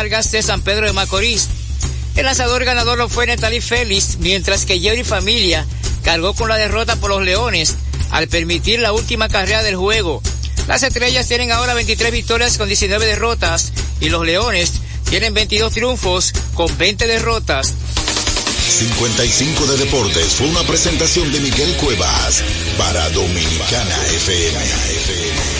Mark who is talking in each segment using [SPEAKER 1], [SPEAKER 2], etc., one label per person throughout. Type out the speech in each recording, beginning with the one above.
[SPEAKER 1] Vargas de San Pedro de Macorís. El lanzador ganador lo fue Natalie Félix, mientras que Jerry Familia cargó con la derrota por los Leones al permitir la última carrera del juego. Las estrellas tienen ahora 23 victorias con 19 derrotas y los Leones tienen 22 triunfos con 20 derrotas.
[SPEAKER 2] 55 de Deportes fue una presentación de Miguel Cuevas para Dominicana FM.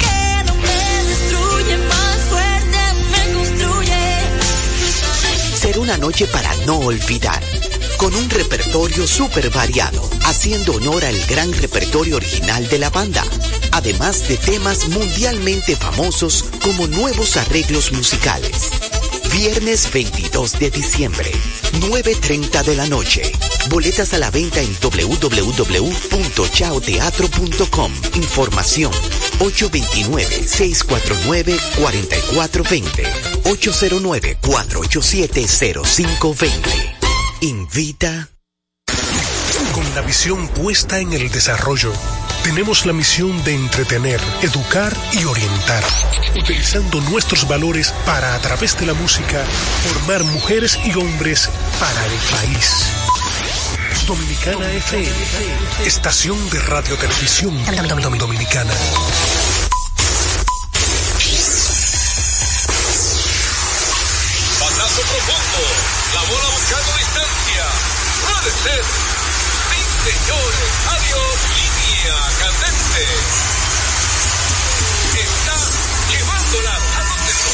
[SPEAKER 3] Una noche para no olvidar, con un repertorio súper variado, haciendo honor al gran repertorio original de la banda, además de temas mundialmente famosos como nuevos arreglos musicales. Viernes 22 de diciembre, 9.30 de la noche. Boletas a la venta en www.chaoteatro.com. Información 829-649-4420. 809-487-0520. Invita.
[SPEAKER 4] Con la visión puesta en el desarrollo, tenemos la misión de entretener, educar y orientar, utilizando nuestros valores para, a través de la música, formar mujeres y hombres para el país. Dominicana FM, estación de radio televisión dominicana.
[SPEAKER 5] Batazo profundo, la bola buscando distancia. Puede ser. Sí, señores, adiós, línea candente. Está llevándola a no.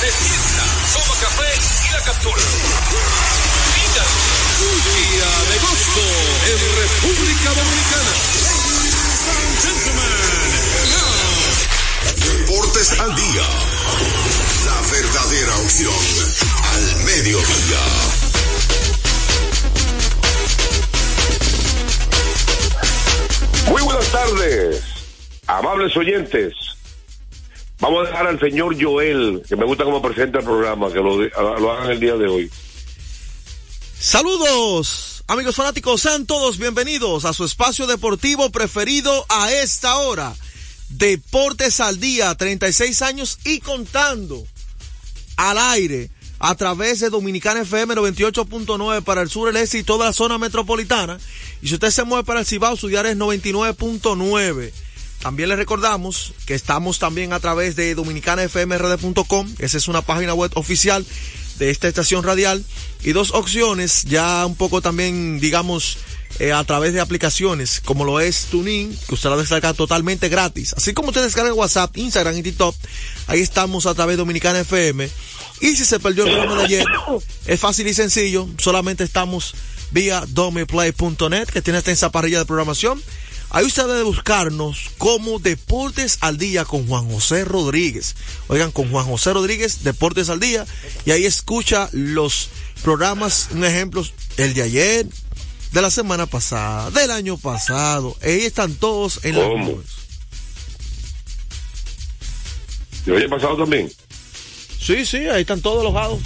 [SPEAKER 5] Se sienta, toma café y la captura. Día de gozo en República Dominicana.
[SPEAKER 2] Deportes al día. La verdadera opción al mediodía.
[SPEAKER 6] Muy buenas tardes, amables oyentes. Vamos a dejar al señor Joel, que me gusta cómo presenta el programa, que lo, lo hagan el día de hoy.
[SPEAKER 7] Saludos, amigos fanáticos, sean todos bienvenidos a su espacio deportivo preferido a esta hora. Deportes al día, 36 años y contando al aire a través de Dominicana FM 98.9 para el sur, el este y toda la zona metropolitana. Y si usted se mueve para el Cibao, su diario es 99.9. También les recordamos que estamos también a través de dominicanafmrd.com. Esa es una página web oficial de esta estación radial. Y dos opciones, ya un poco también, digamos, eh, a través de aplicaciones como lo es TuneIn, que usted la descarga totalmente gratis. Así como usted descarga WhatsApp, Instagram y TikTok, ahí estamos a través de Dominicana FM. Y si se perdió el programa de ayer, es fácil y sencillo, solamente estamos vía domiplay.net, que tiene esta parrilla de programación. Ahí usted debe buscarnos como Deportes al Día con Juan José Rodríguez. Oigan, con Juan José Rodríguez, Deportes al Día. Y ahí escucha los programas, un ejemplo, el de ayer, de la semana pasada, del año pasado. Ahí están todos en la
[SPEAKER 6] ¿Cómo? ¿Y hoy pasado también?
[SPEAKER 7] Sí, sí, ahí están todos alojados.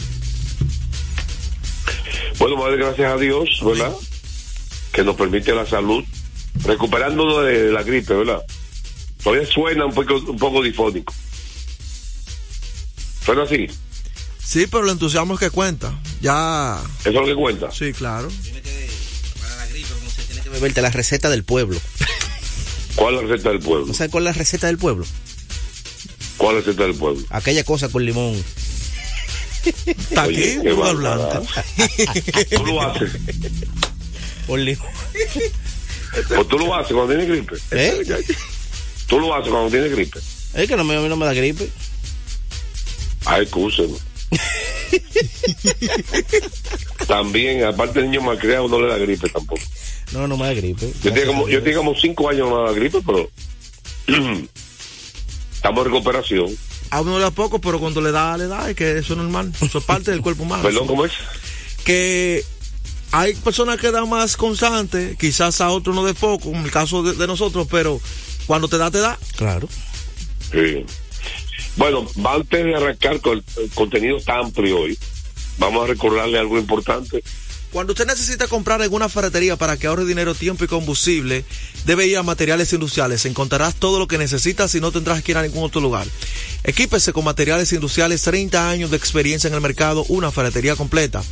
[SPEAKER 6] Bueno, madre, gracias a Dios, ¿verdad? Que nos permite la salud, recuperándonos de la gripe, ¿verdad? Todavía suena un poco, un poco difónico. ¿Suena así?
[SPEAKER 7] Sí, pero el entusiasmo es que cuenta. Ya.
[SPEAKER 6] ¿Eso es lo que cuenta?
[SPEAKER 7] Sí, claro.
[SPEAKER 8] Tienes que beberte la receta del pueblo.
[SPEAKER 6] ¿Cuál es la receta del pueblo?
[SPEAKER 8] ¿No sabes cuál es la receta del pueblo?
[SPEAKER 6] ¿Cuál es la receta del pueblo?
[SPEAKER 8] Aquella cosa con limón.
[SPEAKER 7] Está aquí,
[SPEAKER 6] Oye. ¿Tú lo haces?
[SPEAKER 8] Con limón.
[SPEAKER 6] ¿O tú lo haces cuando tienes gripe?
[SPEAKER 8] ¿Eh?
[SPEAKER 6] ¿Tú lo haces cuando tienes gripe?
[SPEAKER 8] Es que no me, a mí no me da gripe.
[SPEAKER 6] Ay, excúseme. También, aparte el niño malcriado no le da gripe tampoco.
[SPEAKER 8] No, no me da gripe.
[SPEAKER 6] Yo tenía como, yo tenía como cinco años no me da gripe, pero estamos en recuperación.
[SPEAKER 7] A uno le da poco, pero cuando le da, le da, es que eso es normal. Eso es parte del cuerpo humano.
[SPEAKER 6] Perdón, ¿cómo es?
[SPEAKER 7] que hay personas que dan más constante, quizás a otros no de poco, en el caso de, de nosotros, pero cuando te da, te da.
[SPEAKER 8] Claro.
[SPEAKER 6] Sí. Bueno, antes de arrancar con el, el contenido tan amplio hoy, vamos a recordarle algo importante.
[SPEAKER 7] Cuando usted necesita comprar en una ferretería para que ahorre dinero, tiempo y combustible, debe ir a materiales industriales. Encontrarás todo lo que necesitas y no tendrás que ir a ningún otro lugar. Equípese con materiales industriales, 30 años de experiencia en el mercado, una ferretería completa.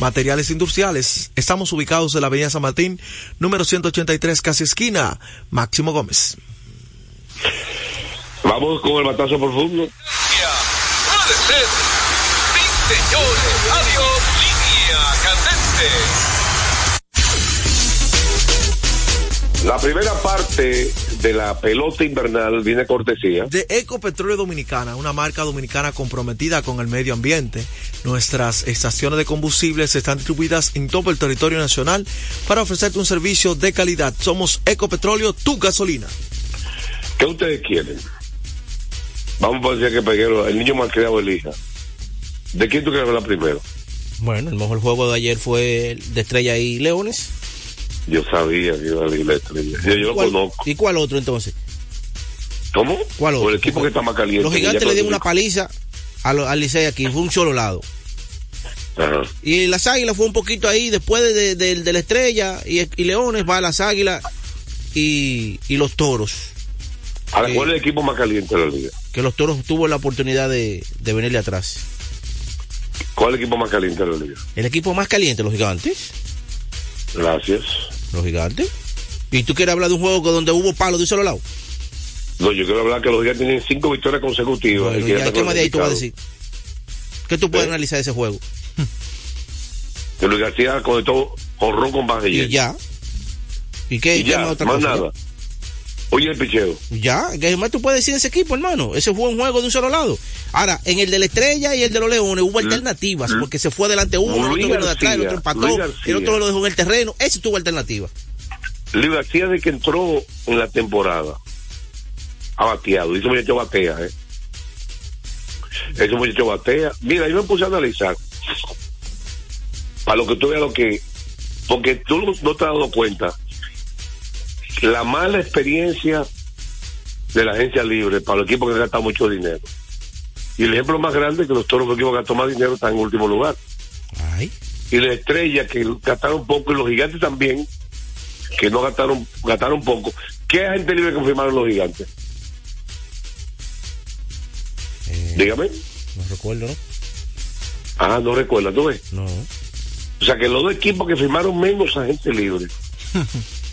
[SPEAKER 7] Materiales industriales. Estamos ubicados en la Avenida San Martín, número 183, casi esquina. Máximo Gómez.
[SPEAKER 6] Vamos con el batazo profundo.
[SPEAKER 5] Puede ser. Sí, señores. Adiós. Línea
[SPEAKER 6] La primera parte de la pelota invernal viene cortesía.
[SPEAKER 7] De Ecopetróleo Dominicana, una marca dominicana comprometida con el medio ambiente. Nuestras estaciones de combustibles están distribuidas en todo el territorio nacional para ofrecerte un servicio de calidad. Somos Ecopetróleo, tu gasolina.
[SPEAKER 6] ¿Qué ustedes quieren? Vamos a decir que Peguero, el niño malcriado elija. ¿De quién tú quieres hablar primero?
[SPEAKER 8] Bueno, el mejor juego de ayer fue el de Estrella y Leones.
[SPEAKER 6] Yo sabía que iba a elegir la estrella. Yo, yo lo
[SPEAKER 8] ¿Cuál-
[SPEAKER 6] conozco.
[SPEAKER 8] ¿Y cuál otro entonces?
[SPEAKER 6] ¿Cómo?
[SPEAKER 8] ¿Cuál
[SPEAKER 6] O
[SPEAKER 8] otro?
[SPEAKER 6] el equipo que está más caliente.
[SPEAKER 8] Los gigantes le dieron una paliza a lo- al Licey aquí, fue un solo lado.
[SPEAKER 6] Ajá.
[SPEAKER 8] Y las águilas fue un poquito ahí, después de, de- de- de la estrella y, y Leones va a las águilas y, y los toros. Eh.
[SPEAKER 6] ¿cuál es el equipo más caliente de la liga?
[SPEAKER 8] Que los toros tuvo la oportunidad de, de venirle atrás.
[SPEAKER 6] ¿Cuál es el equipo más caliente de la liga?
[SPEAKER 8] El equipo más caliente, los gigantes.
[SPEAKER 6] Gracias.
[SPEAKER 8] Los gigantes. ¿Y tú quieres hablar de un juego donde hubo palos de un solo lado?
[SPEAKER 6] No, yo quiero hablar que los gigantes tienen cinco victorias consecutivas.
[SPEAKER 8] Bueno,
[SPEAKER 6] ya
[SPEAKER 8] ¿Qué más de ahí tú vas a decir?
[SPEAKER 6] clasificados.
[SPEAKER 8] ¿Qué tú puedes
[SPEAKER 6] ¿Eh?
[SPEAKER 8] analizar de ese juego?
[SPEAKER 6] Que Luis García conectó honrón con base
[SPEAKER 8] Y ya. ¿Y qué,
[SPEAKER 6] Y ya,
[SPEAKER 8] más otra
[SPEAKER 6] más
[SPEAKER 8] cosa?
[SPEAKER 6] nada. Oye, el picheo.
[SPEAKER 8] Ya, ¿qué más tú puedes decir de ese equipo, hermano? Ese fue un juego de un solo lado. Ahora, en el de la Estrella y el de los Leones hubo alternativas, porque se fue adelante uno, el
[SPEAKER 6] Luis
[SPEAKER 8] otro vino de atrás, el otro empató, el otro lo dejó en el terreno. Ese tuvo alternativa.
[SPEAKER 6] Luis García de que entró en la temporada ha bateado. Y ese muchacho batea, ¿eh? Ese muchacho batea. Mira, yo me puse a analizar. Para lo que tú veas lo que. Porque tú no te has dado cuenta. La mala experiencia de la agencia libre para los equipos que gastan mucho dinero. Y el ejemplo más grande es que los toros los equipos que más dinero están en último lugar.
[SPEAKER 8] Ay.
[SPEAKER 6] Y la estrella que gastaron poco y los gigantes también, que no gastaron, gastaron poco. ¿Qué agente libre confirmaron los gigantes?
[SPEAKER 8] Eh,
[SPEAKER 6] Dígame.
[SPEAKER 8] no recuerdo, ¿no?
[SPEAKER 6] Ah, no recuerda, ¿tú ves?
[SPEAKER 8] No.
[SPEAKER 6] O sea que los dos equipos que firmaron menos agente libre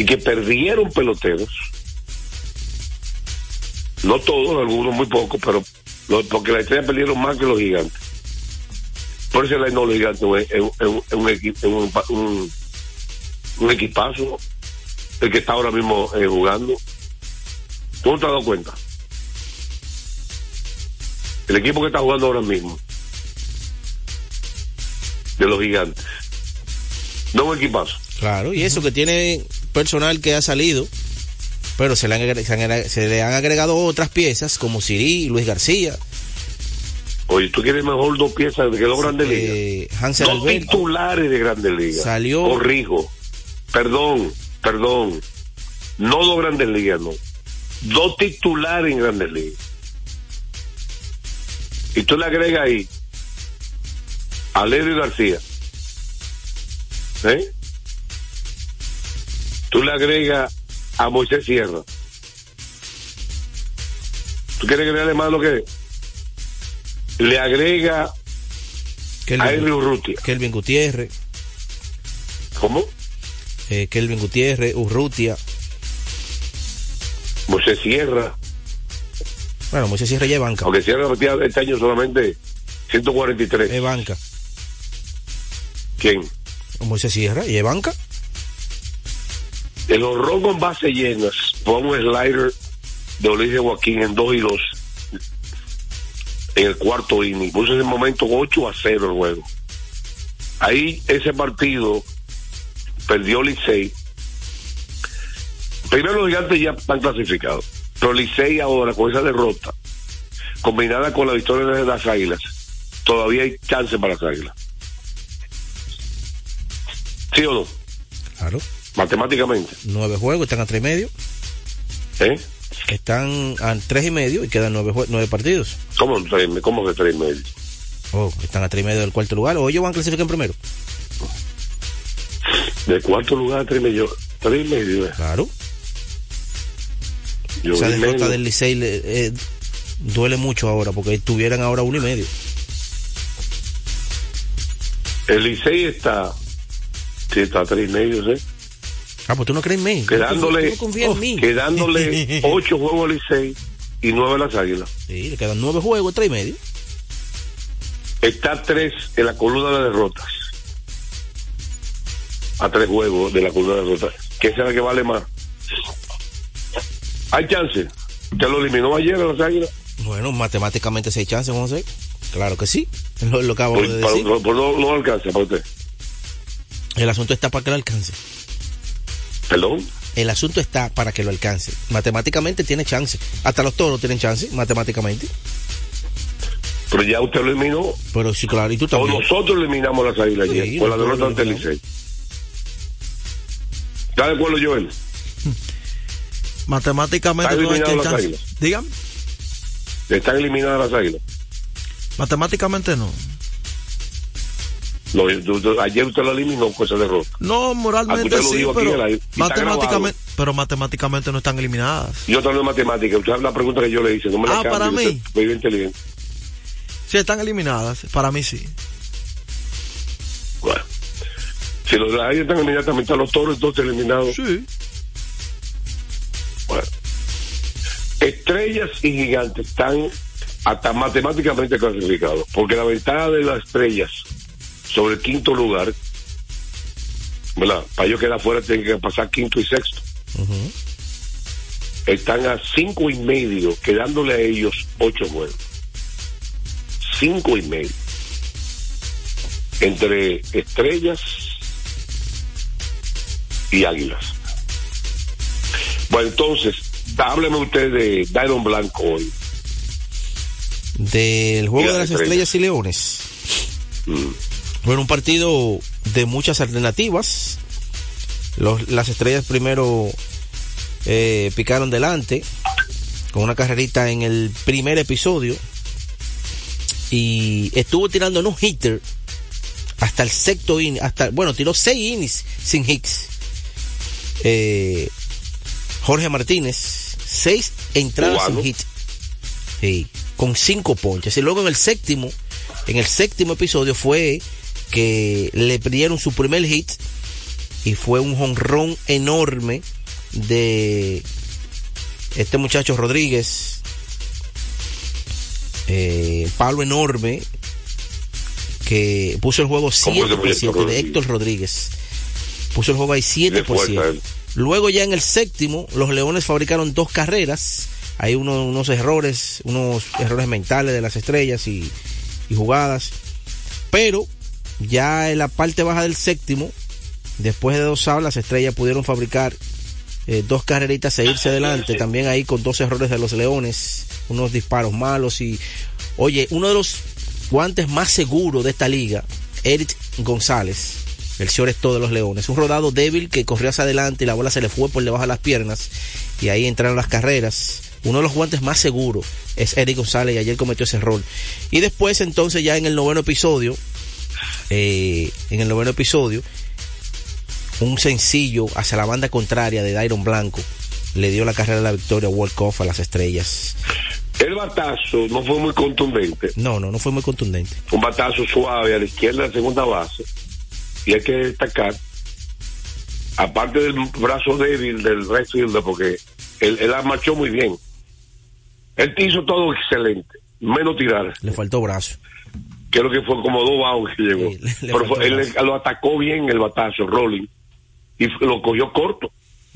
[SPEAKER 6] y que perdieron peloteros, no todos, algunos muy pocos, pero porque la estrella perdieron más que los gigantes. Por eso no los gigantes es, es- es un, es un, un- equipazo el que está ahora mismo eh, jugando. ¿Tú no te has dado cuenta? El equipo que está jugando ahora mismo de los gigantes. No un equipazo.
[SPEAKER 8] Claro, y eso que tiene personal que ha salido, pero se le han, se han agre- se le han agregado otras piezas como Siri y Luis García,
[SPEAKER 6] Oye, tú quieres mejor dos piezas que dos grandes ligas.
[SPEAKER 8] eh, Hansel
[SPEAKER 6] Dos
[SPEAKER 8] Alberto.
[SPEAKER 6] titulares de grandes ligas.
[SPEAKER 8] Salió-
[SPEAKER 6] Corrijo. Perdón, perdón. No dos grandes ligas, no. Dos titulares en grandes ligas. Y tú le agregas ahí a Leo García. ¿Eh? Tú le agregas a Moisés Sierra. ¿Tú quieres agregarle más lo que le agrega a
[SPEAKER 8] Kelvin,
[SPEAKER 6] Henry Urrutia?
[SPEAKER 8] Kelvin Gutiérrez,
[SPEAKER 6] ¿Cómo?
[SPEAKER 8] eh, Kelvin Gutiérrez, Urrutia.
[SPEAKER 6] Moisés Sierra.
[SPEAKER 8] Bueno, Moisés Sierra ya es banca.
[SPEAKER 6] Aunque Sierra batía este año solamente 143.
[SPEAKER 8] Es banca.
[SPEAKER 6] ¿Quién?
[SPEAKER 8] Moisés Sierra y es banca.
[SPEAKER 6] El horror con base llenas fue un slider de Ulises Joaquín en 2 y 2 en el cuarto inning. Puso en ese momento 8 a 0 el juego. Ahí ese partido perdió Licey. Primero los gigantes ya están clasificados. Pero Licey ahora con esa derrota, combinada con la victoria de las águilas, todavía hay chance para las águilas. ¿Sí o no?
[SPEAKER 8] Claro.
[SPEAKER 6] Matemáticamente.
[SPEAKER 8] Nueve juegos, están a tres y medio.
[SPEAKER 6] ¿Eh?
[SPEAKER 8] Están a tres y medio y quedan nueve, nueve partidos.
[SPEAKER 6] ¿Cómo, tres, cómo que tres y medio?
[SPEAKER 8] Oh, están a tres y medio del cuarto lugar. O ellos van a clasificar en primero.
[SPEAKER 6] De cuarto lugar a tres y medio. Tres y medio. eh.
[SPEAKER 8] Claro.
[SPEAKER 6] Yo
[SPEAKER 8] Esa derrota del Licey eh, duele mucho ahora porque tuvieran ahora uno y medio.
[SPEAKER 6] El Licey está. Sí, está a tres y medio, ¿sí?
[SPEAKER 8] Ah, pues tú no crees en mí.
[SPEAKER 6] Quedándole,
[SPEAKER 8] Tú no confías en mí.
[SPEAKER 6] quedándole ocho juegos al Licey y nueve a las Águilas.
[SPEAKER 8] Sí, le quedan nueve juegos, tres y medio.
[SPEAKER 6] Está tres en la columna de derrotas. A tres juegos de la columna de derrotas. ¿Qué será que vale más? Hay chance. ¿Te lo eliminó ayer a las Águilas?
[SPEAKER 8] Bueno, matemáticamente seis chances, José. Claro que sí. Lo, lo acabo
[SPEAKER 6] Por,
[SPEAKER 8] de decir.
[SPEAKER 6] por- por no, no alcanza para usted.
[SPEAKER 8] El asunto está para que lo alcance.
[SPEAKER 6] ¿Perdón?
[SPEAKER 8] El asunto está para que lo alcance. Matemáticamente tiene chance. Hasta los toros tienen chance, matemáticamente.
[SPEAKER 6] Pero ya usted lo eliminó.
[SPEAKER 8] Pero sí, claro, y tú
[SPEAKER 6] O
[SPEAKER 8] también.
[SPEAKER 6] nosotros eliminamos las Águilas
[SPEAKER 8] Sí,
[SPEAKER 6] ayer. Con la derrota ante el Licey. ¿Está de acuerdo, Joel?
[SPEAKER 7] Matemáticamente no hay
[SPEAKER 6] las
[SPEAKER 7] chance.
[SPEAKER 6] Águilas.
[SPEAKER 7] Dígame.
[SPEAKER 6] Están eliminadas las Águilas.
[SPEAKER 7] Matemáticamente no.
[SPEAKER 6] Tú- ayer usted lo eliminó con esa derrota.
[SPEAKER 7] No, moralmente
[SPEAKER 6] usted lo
[SPEAKER 7] sí, pero matemáticamente, pero matemáticamente no están eliminadas.
[SPEAKER 6] Yo te hablo de matemática. Usted la pregunta que yo le hice. No me
[SPEAKER 7] Ah, para
[SPEAKER 6] usted
[SPEAKER 7] mí.
[SPEAKER 6] muy inteligente.
[SPEAKER 7] Sí, están eliminadas. Para mí sí.
[SPEAKER 6] Bueno. Si los de Águilas están eliminadas, también están los toros, entonces eliminados.
[SPEAKER 7] Sí.
[SPEAKER 6] Bueno. Estrellas y gigantes están hasta matemáticamente clasificados, porque la ventaja de las estrellas sobre el quinto lugar, ¿verdad? Para ellos quedar fuera tienen que pasar quinto y sexto. Están a cinco y medio, quedándole a ellos ocho juegos. Cinco y medio. Entre estrellas y águilas. Bueno, entonces, hábleme usted de Dairon Blanco hoy.
[SPEAKER 8] Del juego de
[SPEAKER 6] las
[SPEAKER 8] las estrellas y leones. Bueno, un partido de muchas alternativas. Los- las estrellas primero eh, picaron delante con una carrerita en el primer episodio y estuvo tirando no hitter hasta el sexto inning, hasta bueno tiró seis innings sin hits. Eh, Jorge Martínez seis entradas sin hit, Sí, con cinco ponches y luego en el séptimo, en el séptimo episodio fue que le dieron su primer hit y fue un jonrón enorme de este muchacho Rodríguez, eh, palo enorme que puso el juego
[SPEAKER 6] ¿Cómo
[SPEAKER 8] 7
[SPEAKER 6] ese
[SPEAKER 8] por
[SPEAKER 6] muchacho
[SPEAKER 8] 7 de? Héctor Rodríguez. Puso el juego ahí 7
[SPEAKER 6] De
[SPEAKER 8] por
[SPEAKER 6] fuerza
[SPEAKER 8] 7.
[SPEAKER 6] él.
[SPEAKER 8] Luego ya en el séptimo, los Leones fabricaron dos carreras. Hay uno- unos errores, unos errores mentales de las estrellas y, y jugadas. Pero ya en la parte baja del séptimo, después de dos las estrellas pudieron fabricar eh, dos carreritas e irse adelante. También ahí con dos errores de los Leones, unos disparos malos y, oye, uno de los guantes más seguros de esta liga, Eric González, el shortstop de los Leones. Un rodado débil que corrió hacia adelante y la bola se le fue por debajo de las piernas y ahí entraron las carreras. Uno de los guantes más seguros es Eric González y ayer cometió ese error. Y después entonces ya en el noveno episodio, eh, en el noveno episodio, un sencillo hacia la banda contraria de Dairon Blanco le dio la carrera de la victoria World Cup a las estrellas.
[SPEAKER 6] El batazo no fue muy contundente.
[SPEAKER 8] No, no, no fue muy contundente.
[SPEAKER 6] Un batazo suave a la izquierda de la segunda base. Y hay que destacar, aparte del brazo débil del right fielder, porque él, él marchó muy bien. Él hizo todo excelente, menos tirar,
[SPEAKER 8] Le faltó brazo.
[SPEAKER 6] Lo que fue como dos baos que llegó.
[SPEAKER 8] Sí, le- le
[SPEAKER 6] Pero fue- él lo atacó bien el batazo, Rolling, y lo cogió corto.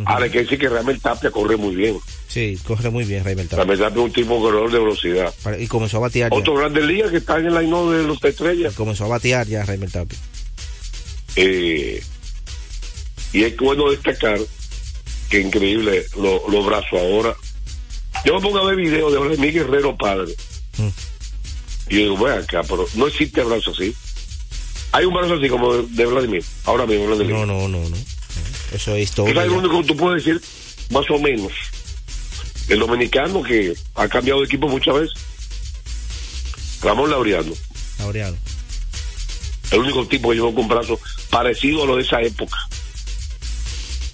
[SPEAKER 6] Ahora hay que decir que Ramel Tapia corre muy bien.
[SPEAKER 8] Sí, corre muy bien Raymond Tapia.
[SPEAKER 6] Ramel Tapia es un tipo corredor de velocidad.
[SPEAKER 8] Y comenzó a batear ya.
[SPEAKER 6] Otro grande liga que está en el line de los estrellas.
[SPEAKER 8] Comenzó a batear ya Raymond Tapia.
[SPEAKER 6] Eh, y es bueno destacar que increíble lo- los brazos ahora. Yo me pongo a ver videos de Miguel Guerrero padre.
[SPEAKER 8] Mm.
[SPEAKER 6] Y yo digo, bueno, acá, pero no existe brazo así. Hay un brazo así como de, de Vladimir. Ahora mismo, Vladimir.
[SPEAKER 8] No, no, no, no. Eso es historia.
[SPEAKER 6] lo
[SPEAKER 8] ya.
[SPEAKER 6] único que tú puedes decir, más o menos. El dominicano que ha cambiado de equipo muchas veces. Ramón Laureano.
[SPEAKER 8] Laureano.
[SPEAKER 6] El único tipo que llegó con brazo parecido a lo de esa época.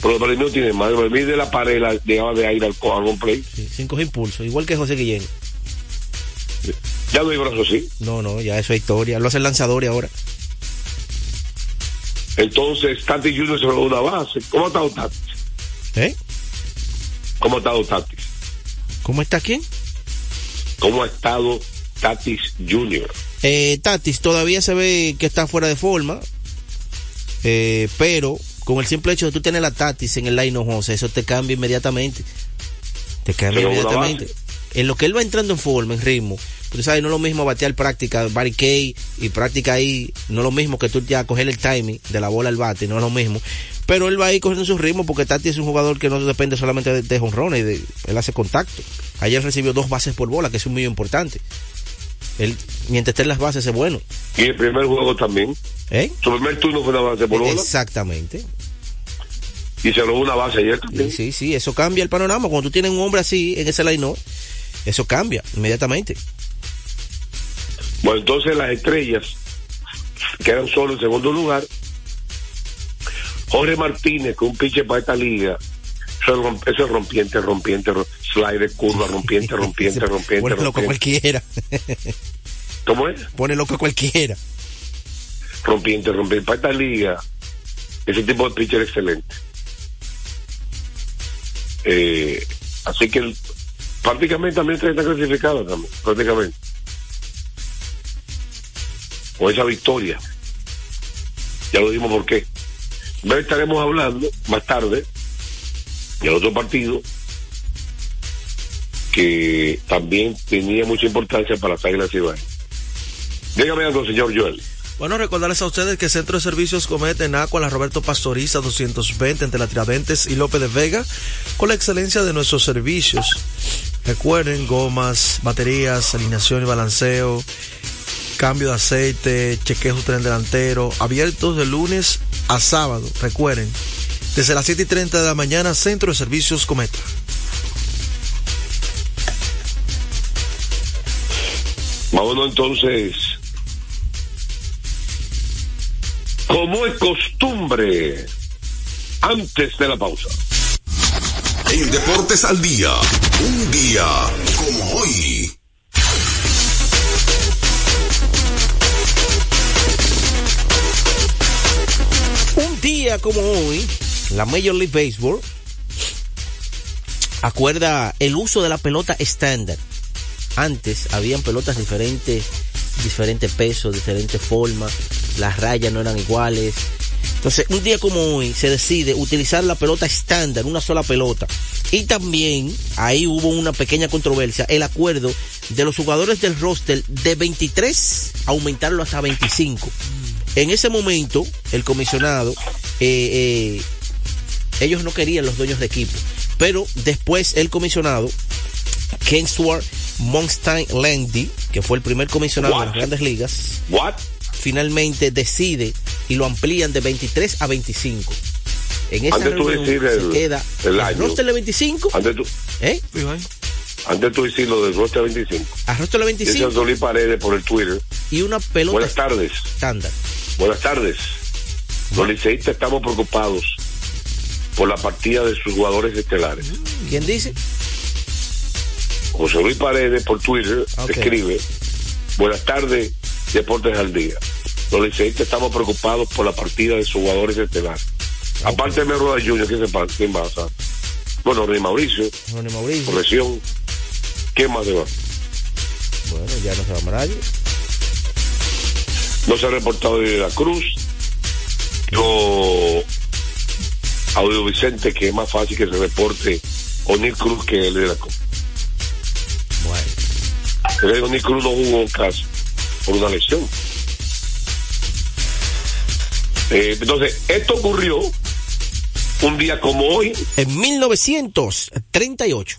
[SPEAKER 6] Pero Vladimir tiene más. Vladimir de la pared llegaba de aire al, al play.
[SPEAKER 8] Sí, sin coger impulso. Igual que José Guillén.
[SPEAKER 6] Ya no hay brazo así.
[SPEAKER 8] No, no, ya eso es historia. Lo hace el lanzador y ahora.
[SPEAKER 6] Entonces, Tati Junior se robó una base. ¿Cómo ha estado Tati?
[SPEAKER 8] ¿Eh?
[SPEAKER 6] ¿Cómo ha estado Tati?
[SPEAKER 8] ¿Cómo está quién?
[SPEAKER 6] ¿Cómo ha estado Tatis Junior?
[SPEAKER 8] Eh, Tatis todavía se ve que está fuera de forma, eh, pero con el simple hecho de tú tener la Tatis en el line of Jose, eso te cambia inmediatamente. Te cambia
[SPEAKER 6] Pero
[SPEAKER 8] inmediatamente. En lo que él va entrando en forma, en ritmo, tú sabes, no es lo mismo batear práctica, Barry Kay y práctica ahí, no es lo mismo que tú ya coger el timing de la bola al bate, no es lo mismo. Pero él va ahí cogiendo su ritmo porque Tati es un jugador que no depende solamente de, de jonrones, de, él hace contacto. Ayer recibió dos bases por bola, que es muy importante. Él, mientras esté en las bases, es bueno.
[SPEAKER 6] Y el primer juego también.
[SPEAKER 8] ¿Eh?
[SPEAKER 6] Su primer turno fue una base por bola.
[SPEAKER 8] Exactamente.
[SPEAKER 6] Y se robó una base ayer también.
[SPEAKER 8] sí, sí, eso cambia el panorama. Cuando tú tienes un hombre así en ese line eso cambia inmediatamente.
[SPEAKER 6] Bueno, entonces las estrellas quedan solo en segundo lugar. Jorge Martínez, con un pitcher para esta liga. Eso es, rompiente, rompiente, ro- slider, curva, rompiente, rompiente, rompiente,
[SPEAKER 8] Pone loco cualquiera.
[SPEAKER 6] ¿Cómo es?
[SPEAKER 8] Pone loco cualquiera.
[SPEAKER 6] Rompiente, rompiente. Para esta liga, ese tipo de pitcher excelente. Eh, así que prácticamente también está clasificado también, prácticamente. Con esa victoria. Ya lo dimos por qué. Luego estaremos hablando más tarde del otro partido que también tenía mucha importancia para las Águilas Ibañez. Dígame algo, señor Joel.
[SPEAKER 7] Bueno, recordarles a ustedes que Centro de Servicios Cometa en Aqua, la Roberto Pastoriza 220 entre la Tiradentes y López de Vega, con la excelencia de nuestros servicios. Recuerden, gomas, baterías, alineación y balanceo, cambio de aceite, chequeo su tren delantero, abiertos de lunes a sábado. Recuerden, desde las 7 y 30 de la mañana, Centro de Servicios Cometa.
[SPEAKER 6] Vámonos entonces. Como es costumbre, antes de la pausa.
[SPEAKER 2] En Deportes al Día, un día como hoy.
[SPEAKER 8] Día como hoy, la Major League Baseball acuerda el uso de la pelota estándar. Antes habían pelotas diferentes, diferentes pesos, diferentes formas, las rayas no eran iguales. Entonces, un día como hoy se decide utilizar la pelota estándar, una sola pelota. Y también ahí hubo una pequeña controversia, el acuerdo de los jugadores del roster de 23 aumentarlo hasta 25. En ese momento, el comisionado, eh, eh, ellos no querían los dueños de equipo, pero después el comisionado, Ken Swart Monstein Landy, que fue el primer comisionado de las grandes ligas,
[SPEAKER 6] What?
[SPEAKER 8] finalmente decide y lo amplían de 23 a 25. En esa
[SPEAKER 6] Antes tú
[SPEAKER 8] reunión se
[SPEAKER 6] el-
[SPEAKER 8] queda
[SPEAKER 6] el
[SPEAKER 8] el
[SPEAKER 6] año.
[SPEAKER 8] roster de 25,
[SPEAKER 6] Antes tú,
[SPEAKER 8] ¿eh?
[SPEAKER 6] antes tú decir lo del roster 25.
[SPEAKER 8] A roster de
[SPEAKER 6] Dice
[SPEAKER 8] 25
[SPEAKER 6] Solís Paredes por el Twitter.
[SPEAKER 8] y una pelota
[SPEAKER 6] Buenas tardes.
[SPEAKER 8] estándar.
[SPEAKER 6] Buenas tardes. Los liceístas estamos preocupados por la partida de sus jugadores estelares.
[SPEAKER 8] ¿Quién dice?
[SPEAKER 6] José Luis Paredes por Twitter escribe, buenas tardes, Deportes al Día. Los liceístas estamos preocupados por la partida de sus jugadores estelares. Aparte de Merroda Junior, ¿quién, se quién va a estar? Bueno, Rey Mauricio,
[SPEAKER 8] Ronnie Mauricio.
[SPEAKER 6] por lesión. ¿Quién más se va?
[SPEAKER 8] Bueno, ya no se va a nadie.
[SPEAKER 6] No se ha reportado de la Cruz. Yo, Audio Vicente, que es más fácil que se reporte O'Neill Cruz que él de la Cruz.
[SPEAKER 8] Bueno.
[SPEAKER 6] O'Neill Cruz no jugó casi por una lesión. Eh, entonces, esto ocurrió un día como hoy,
[SPEAKER 8] En 1938.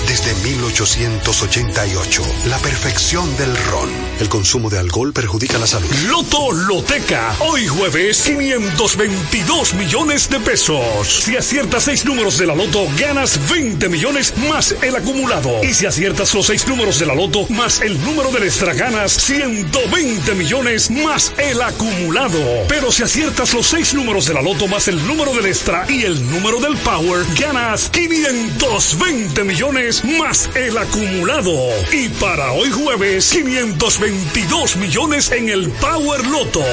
[SPEAKER 9] desde 1888, la perfección del ron. El consumo de alcohol perjudica la salud.
[SPEAKER 10] Loto Loteca, hoy jueves 522 millones de pesos. Si aciertas seis números de la Loto, ganas 20 millones más el acumulado. Y si aciertas los seis números de la Loto más el número del extra, ganas 120 millones más el acumulado. Pero si aciertas los seis números de la Loto más el número del extra y el número del Power, ganas 520 millones más el acumulado. Y para hoy jueves, 522 millones en el Power Loto.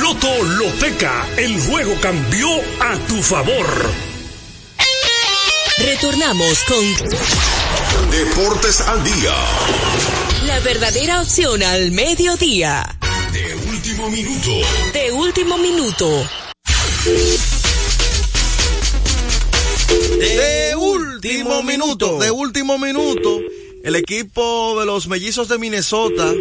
[SPEAKER 10] Loto Loteca, el juego cambió a tu favor.
[SPEAKER 11] Retornamos con
[SPEAKER 2] Deportes al día.
[SPEAKER 11] la verdadera opción al mediodía.
[SPEAKER 2] De último minuto.
[SPEAKER 11] De último minuto.
[SPEAKER 7] De último minuto, de último minuto, el equipo de los mellizos de Minnesota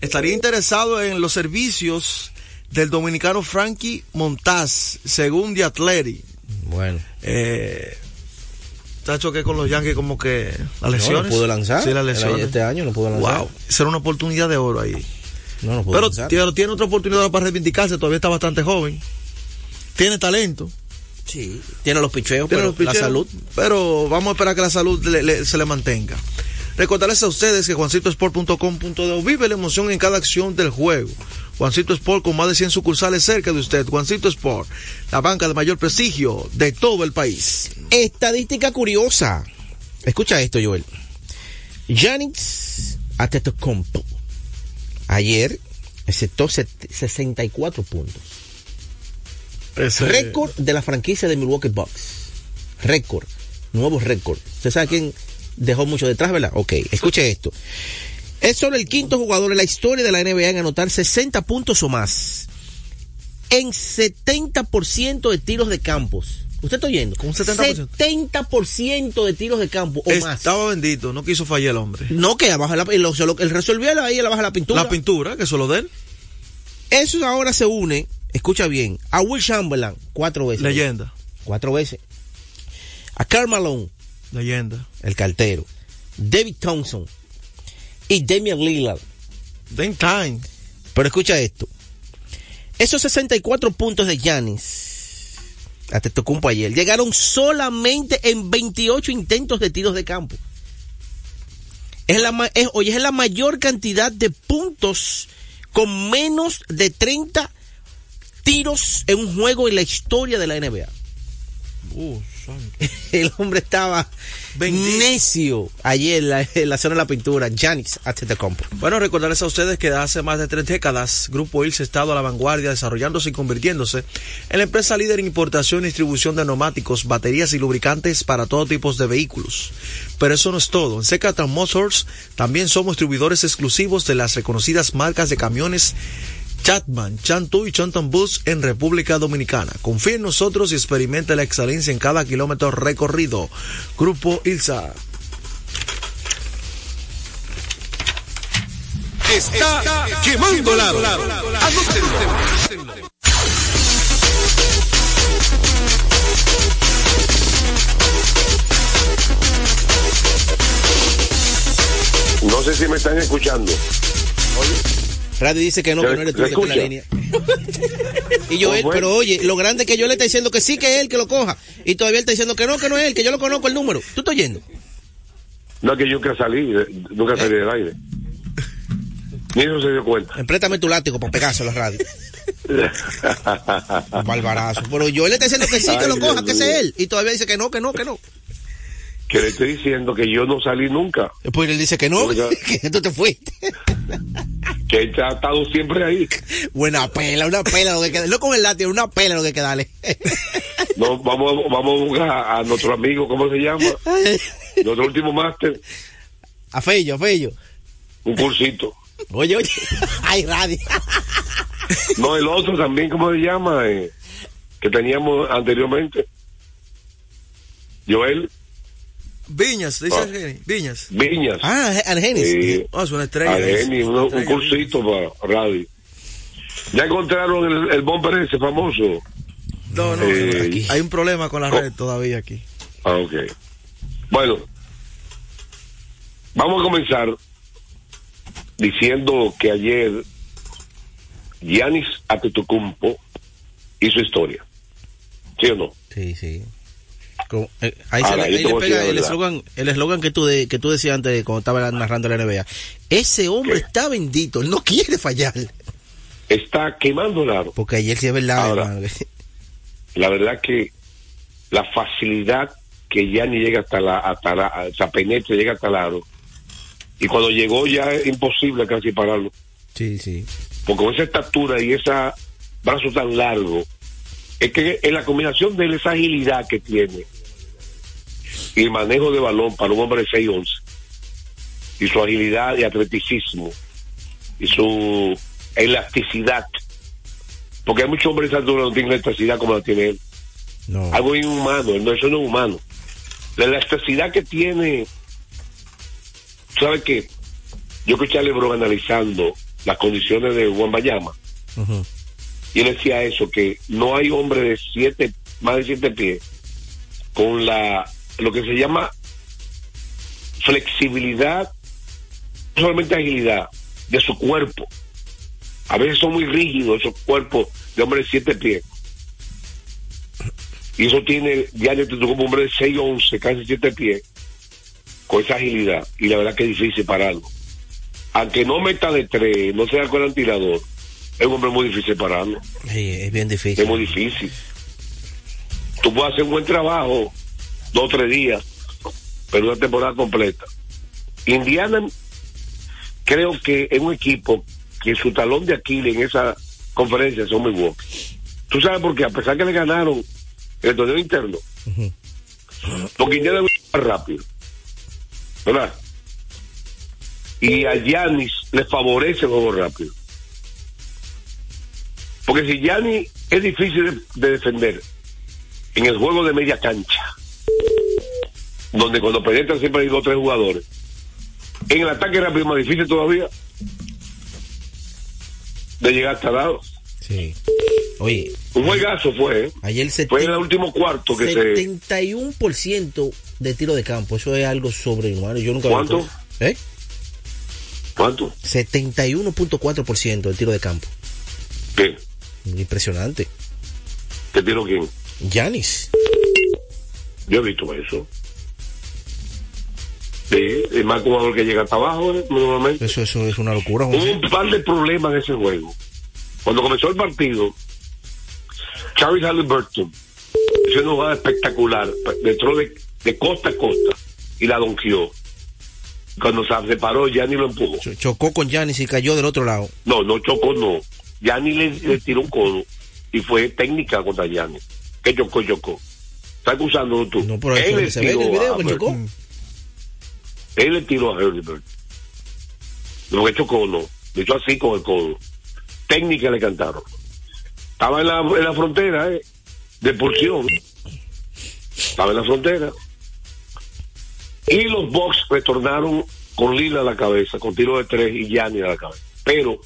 [SPEAKER 7] estaría interesado en los servicios del dominicano Frankie Montaz, según The Athletic.
[SPEAKER 8] Bueno.
[SPEAKER 7] Eh, está choque con los Yankees como que las lesiones.
[SPEAKER 8] No, no pudo lanzar.
[SPEAKER 7] Sí, las lesiones.
[SPEAKER 8] Este año no pudo lanzar.
[SPEAKER 7] Wow, será una oportunidad de oro ahí.
[SPEAKER 8] No, no pudo
[SPEAKER 7] Pero,
[SPEAKER 8] lanzar.
[SPEAKER 7] pero tiene otra oportunidad para reivindicarse, todavía está bastante joven. Tiene talento.
[SPEAKER 8] Sí. Tiene los picheos,
[SPEAKER 7] Tiene
[SPEAKER 8] pero
[SPEAKER 7] los picheos,
[SPEAKER 8] la salud.
[SPEAKER 7] Pero vamos a esperar que la salud le- le- se le mantenga. Recordarles a ustedes que juancitosport.com.de vive la emoción en cada acción del juego. Juancito Sport con más de 100 sucursales cerca de usted. Juancito Sport, la banca de mayor prestigio de todo el país.
[SPEAKER 8] Estadística curiosa. Escucha esto, Joel. Yannick Antetokounmpo ayer aceptó set- 64 puntos. Récord de la franquicia de Milwaukee Bucks. Récord. Nuevo récord. ¿Usted sabe quién dejó mucho detrás, verdad? Ok, escuche esto. Es solo el quinto jugador en la historia de la NBA en anotar 60 puntos o más. En 70% de tiros de campos. ¿Usted está oyendo?
[SPEAKER 7] ¿Con un 70%?
[SPEAKER 8] 70% de tiros de campo o más.
[SPEAKER 7] Estaba bendito, no quiso fallar el hombre.
[SPEAKER 8] No, que abajo la, él resolvió ahí la baja la pintura.
[SPEAKER 7] La pintura, que eso lo de él.
[SPEAKER 8] Eso ahora se une, escucha bien, a Will Chamberlain cuatro veces.
[SPEAKER 7] Leyenda.
[SPEAKER 8] Cuatro veces. A Karl Malone,
[SPEAKER 7] Leyenda.
[SPEAKER 8] el cartero. David Thompson. Y Damian Lillard.
[SPEAKER 7] Then time.
[SPEAKER 8] Pero escucha esto. Esos 64 puntos de Giannis Antetokounmpo ayer llegaron solamente en 28 intentos de tiros de campo. Es la, es, oye, es la mayor cantidad de puntos con menos de 30 tiros en un juego en la historia de la NBA.
[SPEAKER 7] Uh,
[SPEAKER 8] El hombre estaba necio ayer en la, en la zona de la pintura. Giannis Antetokounmpo.
[SPEAKER 7] Bueno, recordarles a ustedes que hace más de tres décadas Grupo ILS ha estado a la vanguardia desarrollándose y convirtiéndose en la empresa líder en importación y distribución de neumáticos, baterías y lubricantes para todo tipo de vehículos. Pero eso no es todo. En Secatan Motors también somos distribuidores exclusivos de las reconocidas marcas de camiones Chatman, Chantu y Chanton Bus en República Dominicana. Confía en nosotros y experimente la excelencia en cada kilómetro recorrido. Grupo ILSA.
[SPEAKER 5] Está quemando lado. Anótenlo.
[SPEAKER 6] sé si me están escuchando.
[SPEAKER 8] Radio dice que no,
[SPEAKER 6] ¿Se-
[SPEAKER 8] que no eres tú que la línea. y yo, él,
[SPEAKER 6] ¿Cómo fue?
[SPEAKER 8] pero oye, lo grande es que yo le está diciendo que sí, que es él que lo coja. Y todavía él está diciendo que no, que no es él, que yo lo conozco el número. ¿Tú estás oyendo?
[SPEAKER 6] No, que yo nunca salí, eh, nunca salí del aire. Ni eso se dio cuenta.
[SPEAKER 8] Empréstame tu látigo para pegarse a la radio. Barbarazo. Pero yo le está diciendo que sí, que
[SPEAKER 6] Ay,
[SPEAKER 8] lo coja,
[SPEAKER 6] Dios
[SPEAKER 8] que ese es él. Y todavía dice que no, que no, que no.
[SPEAKER 6] Que le estoy diciendo que yo no salí nunca.
[SPEAKER 8] Después él dice que no, que tú te fuiste.
[SPEAKER 6] Que él ha estado siempre ahí.
[SPEAKER 8] Buena pela, una pela lo que queda. No con el látigo, una pela lo que queda, dale.
[SPEAKER 6] No, vamos, vamos a buscar a nuestro amigo, ¿cómo se llama? Nuestro último máster,
[SPEAKER 8] A Fello, a Fello.
[SPEAKER 6] un cursito.
[SPEAKER 8] Oye, oye. Ay, radio.
[SPEAKER 6] No, el otro también, ¿cómo se llama? Eh, que teníamos anteriormente. Joel
[SPEAKER 7] Viñas, dice
[SPEAKER 6] Ah.
[SPEAKER 7] Viñas.
[SPEAKER 6] Viñas.
[SPEAKER 8] Ah, Argenis.
[SPEAKER 6] Sí.
[SPEAKER 7] Ah, es una estrella.
[SPEAKER 6] Argeni,
[SPEAKER 7] es
[SPEAKER 6] un, cursito para radio. Ya encontraron el, el bomber ese famoso.
[SPEAKER 7] No, no,
[SPEAKER 6] Eh,
[SPEAKER 7] aquí. hay un problema con la
[SPEAKER 6] Oh.
[SPEAKER 7] red todavía aquí.
[SPEAKER 6] Ah, ok. Bueno, vamos a comenzar diciendo que ayer Giannis Antetokounmpo hizo historia. ¿Sí o no?
[SPEAKER 8] Sí, sí. Como- eh, ahí se
[SPEAKER 6] Ahora,
[SPEAKER 8] le,
[SPEAKER 6] yo
[SPEAKER 8] ahí
[SPEAKER 6] te
[SPEAKER 8] le
[SPEAKER 6] voy a decir
[SPEAKER 8] pega el eslogan, el eslogan que tú de, que tú decías antes cuando estaba narrando la NBA. Ese hombre
[SPEAKER 6] ¿Qué?
[SPEAKER 8] está bendito, él no quiere fallar.
[SPEAKER 6] Está quemando el aro.
[SPEAKER 8] Porque ayer sí es verdad,
[SPEAKER 6] Ahora. La verdad que la facilidad que Giannis llega hasta la, hasta la, sea, penetra, llega hasta el aro. Y cuando llegó ya es imposible casi pararlo.
[SPEAKER 8] Sí, sí.
[SPEAKER 6] porque con esa estatura y ese brazo tan largo, es que en la combinación de esa agilidad que tiene y el manejo de balón para un hombre de 6'11 y su agilidad y atleticismo y su elasticidad, porque hay muchos hombres que no tienen elasticidad como la tiene él,
[SPEAKER 8] No.
[SPEAKER 6] algo inhumano, no, eso no es humano. La elasticidad que tiene, ¿sabe qué? Yo escuché a Lebron analizando las condiciones de Juan Bayama y él decía eso, que no hay hombre de siete, más de siete pies, con la, lo que se llama flexibilidad, no solamente agilidad, de su cuerpo. A veces son muy rígidos esos cuerpos de hombre de siete pies. Y eso tiene, ya como un hombre de 6, 11, casi siete pies, con esa agilidad. Y la verdad que es difícil pararlo. Aunque no meta de tres, no sea con el tirador, es un hombre muy difícil pararlo.
[SPEAKER 8] Sí, es bien difícil.
[SPEAKER 6] Es muy difícil. Tú puedes hacer un buen trabajo dos o tres días, pero una temporada completa. Indiana creo que es un equipo que su talón de Aquiles en esa conferencia son muy buenos. Tú sabes por qué, a pesar que le ganaron el torneo interno, porque Indiana es rápido, ¿verdad? Y a Giannis le favorece el juego rápido. Porque si Giannis es difícil de defender en el juego de media cancha, donde cuando penetran siempre hay dos o tres jugadores, en el ataque rápido es más difícil todavía de llegar hasta lado.
[SPEAKER 8] Sí. Oye,
[SPEAKER 6] Un juegazo fue, ¿eh?
[SPEAKER 8] ayer se
[SPEAKER 6] Fue en el último cuarto que se...
[SPEAKER 8] 71% de tiro de campo. Eso es algo sobrehumano. Yo nunca
[SPEAKER 6] ¿Cuánto?
[SPEAKER 8] visto- ¿Eh?
[SPEAKER 6] ¿Cuánto?
[SPEAKER 8] 71.4% de tiro de campo.
[SPEAKER 6] ¿Qué?
[SPEAKER 8] Impresionante.
[SPEAKER 6] ¿Qué tiro quién?
[SPEAKER 8] Yanis.
[SPEAKER 6] Yo he visto eso. Sí, es más un jugador que llega hasta abajo, ¿eh? normalmente.
[SPEAKER 8] Eso, eso es una locura.
[SPEAKER 6] Hubo un par de problemas en ese juego. Cuando comenzó el partido, Charlie Halliburton hizo una jugada espectacular, dentro de, de costa a costa, y la donkeó. Cuando se separó, ya ni lo empujó.
[SPEAKER 8] Ch- Chocó con Yanis y cayó del otro lado.
[SPEAKER 6] No, no chocó, no. Ya ni le, le tiró un codo. Y fue técnica contra Yanni. Que chocó, chocó. ¿Estás acusándolo tú?
[SPEAKER 8] No, pero
[SPEAKER 6] Él
[SPEAKER 8] se ve en el video que chocó.
[SPEAKER 6] Él le tiró a Herbert. Lo que chocó, no. Le echó así con el codo. Técnica le cantaron. Estaba en la, en la frontera, ¿eh? De porción. Estaba en la frontera. Y los Bucks retornaron con Lila a la cabeza, con tiro de tres y Yanni a la cabeza. Pero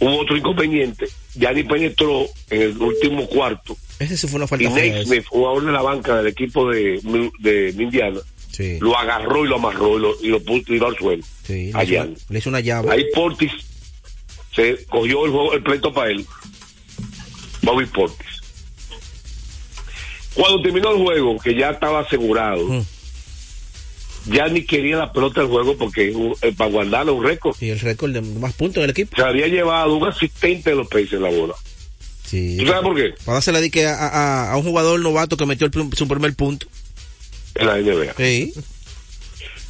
[SPEAKER 6] hubo otro inconveniente. Yanni penetró en el último cuarto
[SPEAKER 8] Ese sí fue una
[SPEAKER 6] y
[SPEAKER 8] falta fea.
[SPEAKER 6] Nate
[SPEAKER 8] ese.
[SPEAKER 6] Smith, jugador de la banca del equipo de, de Indiana,
[SPEAKER 8] Sí.
[SPEAKER 6] lo agarró y lo amarró y lo, y lo puso tiró al suelo.
[SPEAKER 8] Sí, le,
[SPEAKER 6] Allá.
[SPEAKER 8] hizo, le hizo una llave.
[SPEAKER 6] Ahí Portis se cogió el, juego, el pleito para él. Bobby Portis. Cuando terminó el juego, que ya estaba asegurado,
[SPEAKER 8] Mm.
[SPEAKER 6] ya ni quería la pelota del juego porque eh, para guardarle un récord.
[SPEAKER 8] Y el récord de más puntos del equipo.
[SPEAKER 6] Se había llevado un asistente de los Pacers en la bola.
[SPEAKER 8] Sí.
[SPEAKER 6] ¿Tú sabes por qué?
[SPEAKER 8] Para dársela a, a- a un jugador novato que metió el su primer punto.
[SPEAKER 6] En la NBA.
[SPEAKER 8] Sí.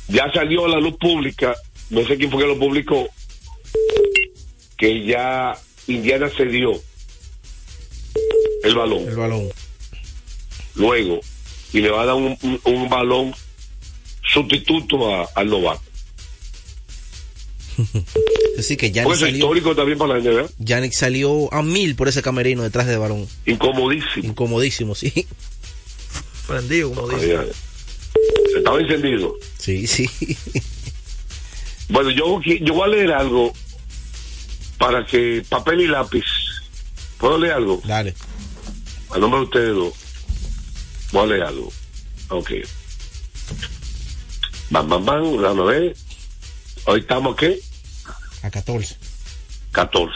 [SPEAKER 6] Ya salió a la luz pública, no sé quién fue que lo publicó, que ya Indiana cedió el balón.
[SPEAKER 8] El balón.
[SPEAKER 6] luego y le va a dar un, un- un balón sustituto a- al novato.
[SPEAKER 8] Así que Yannick
[SPEAKER 6] Pues es
[SPEAKER 8] salió,
[SPEAKER 6] histórico también para la NBA.
[SPEAKER 8] Yannick salió a mil por ese camerino detrás del balón.
[SPEAKER 6] Incomodísimo.
[SPEAKER 8] Incomodísimo, sí.
[SPEAKER 7] Prendido, como dice.
[SPEAKER 6] Estaba encendido.
[SPEAKER 8] Sí, sí.
[SPEAKER 6] Bueno, yo, yo voy a leer algo para que papel y lápiz. ¿Puedo leer algo?
[SPEAKER 8] Dale.
[SPEAKER 6] A nombre de ustedes dos. Voy a leer algo. Ok. Bam, bam, bam. Déjame ver. Hoy estamos, ¿qué?
[SPEAKER 8] A 14.
[SPEAKER 6] 14.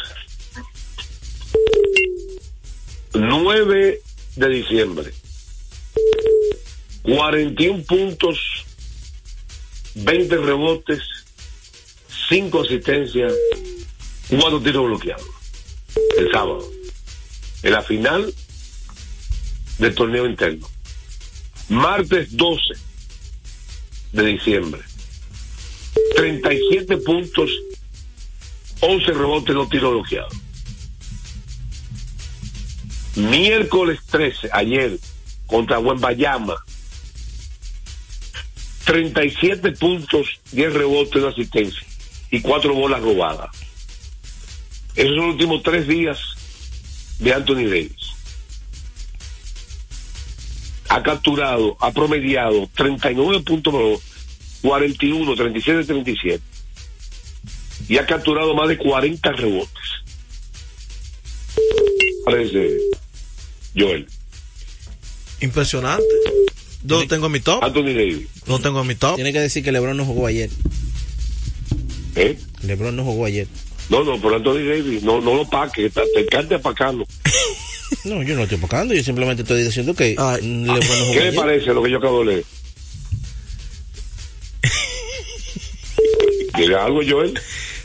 [SPEAKER 6] 9 de diciembre. 41 puntos, 20 rebotes, 5 asistencias, 4 tiros bloqueados. El sábado. En la final del torneo interno. Martes 12 de diciembre. 37 puntos, 11 rebotes, no tiros bloqueados. Miércoles 13, ayer, contra Bayama 37 puntos, 10 rebotes, una asistencia y 4 bolas robadas. Esos son los últimos tres días de Anthony Davis. Ha capturado, ha promediado 39 puntos, 41, 37, 37 y ha capturado más de 40 rebotes. Parece, Joel.
[SPEAKER 7] Impresionante. Yo lo tengo en mi top.
[SPEAKER 6] Anthony Davis.
[SPEAKER 7] Lo tengo en mi top.
[SPEAKER 8] Tiene que decir que LeBron no jugó ayer.
[SPEAKER 6] ¿Eh?
[SPEAKER 8] LeBron no jugó ayer.
[SPEAKER 6] No, no, por Anthony Davis, no, no lo paque, te, encanta apacarlo.
[SPEAKER 8] No, yo no estoy pocando, yo simplemente estoy diciendo que LeBron no jugó
[SPEAKER 6] ¿Qué le
[SPEAKER 8] ayer.
[SPEAKER 6] parece lo que yo acabo de leer? Diga algo, Joel.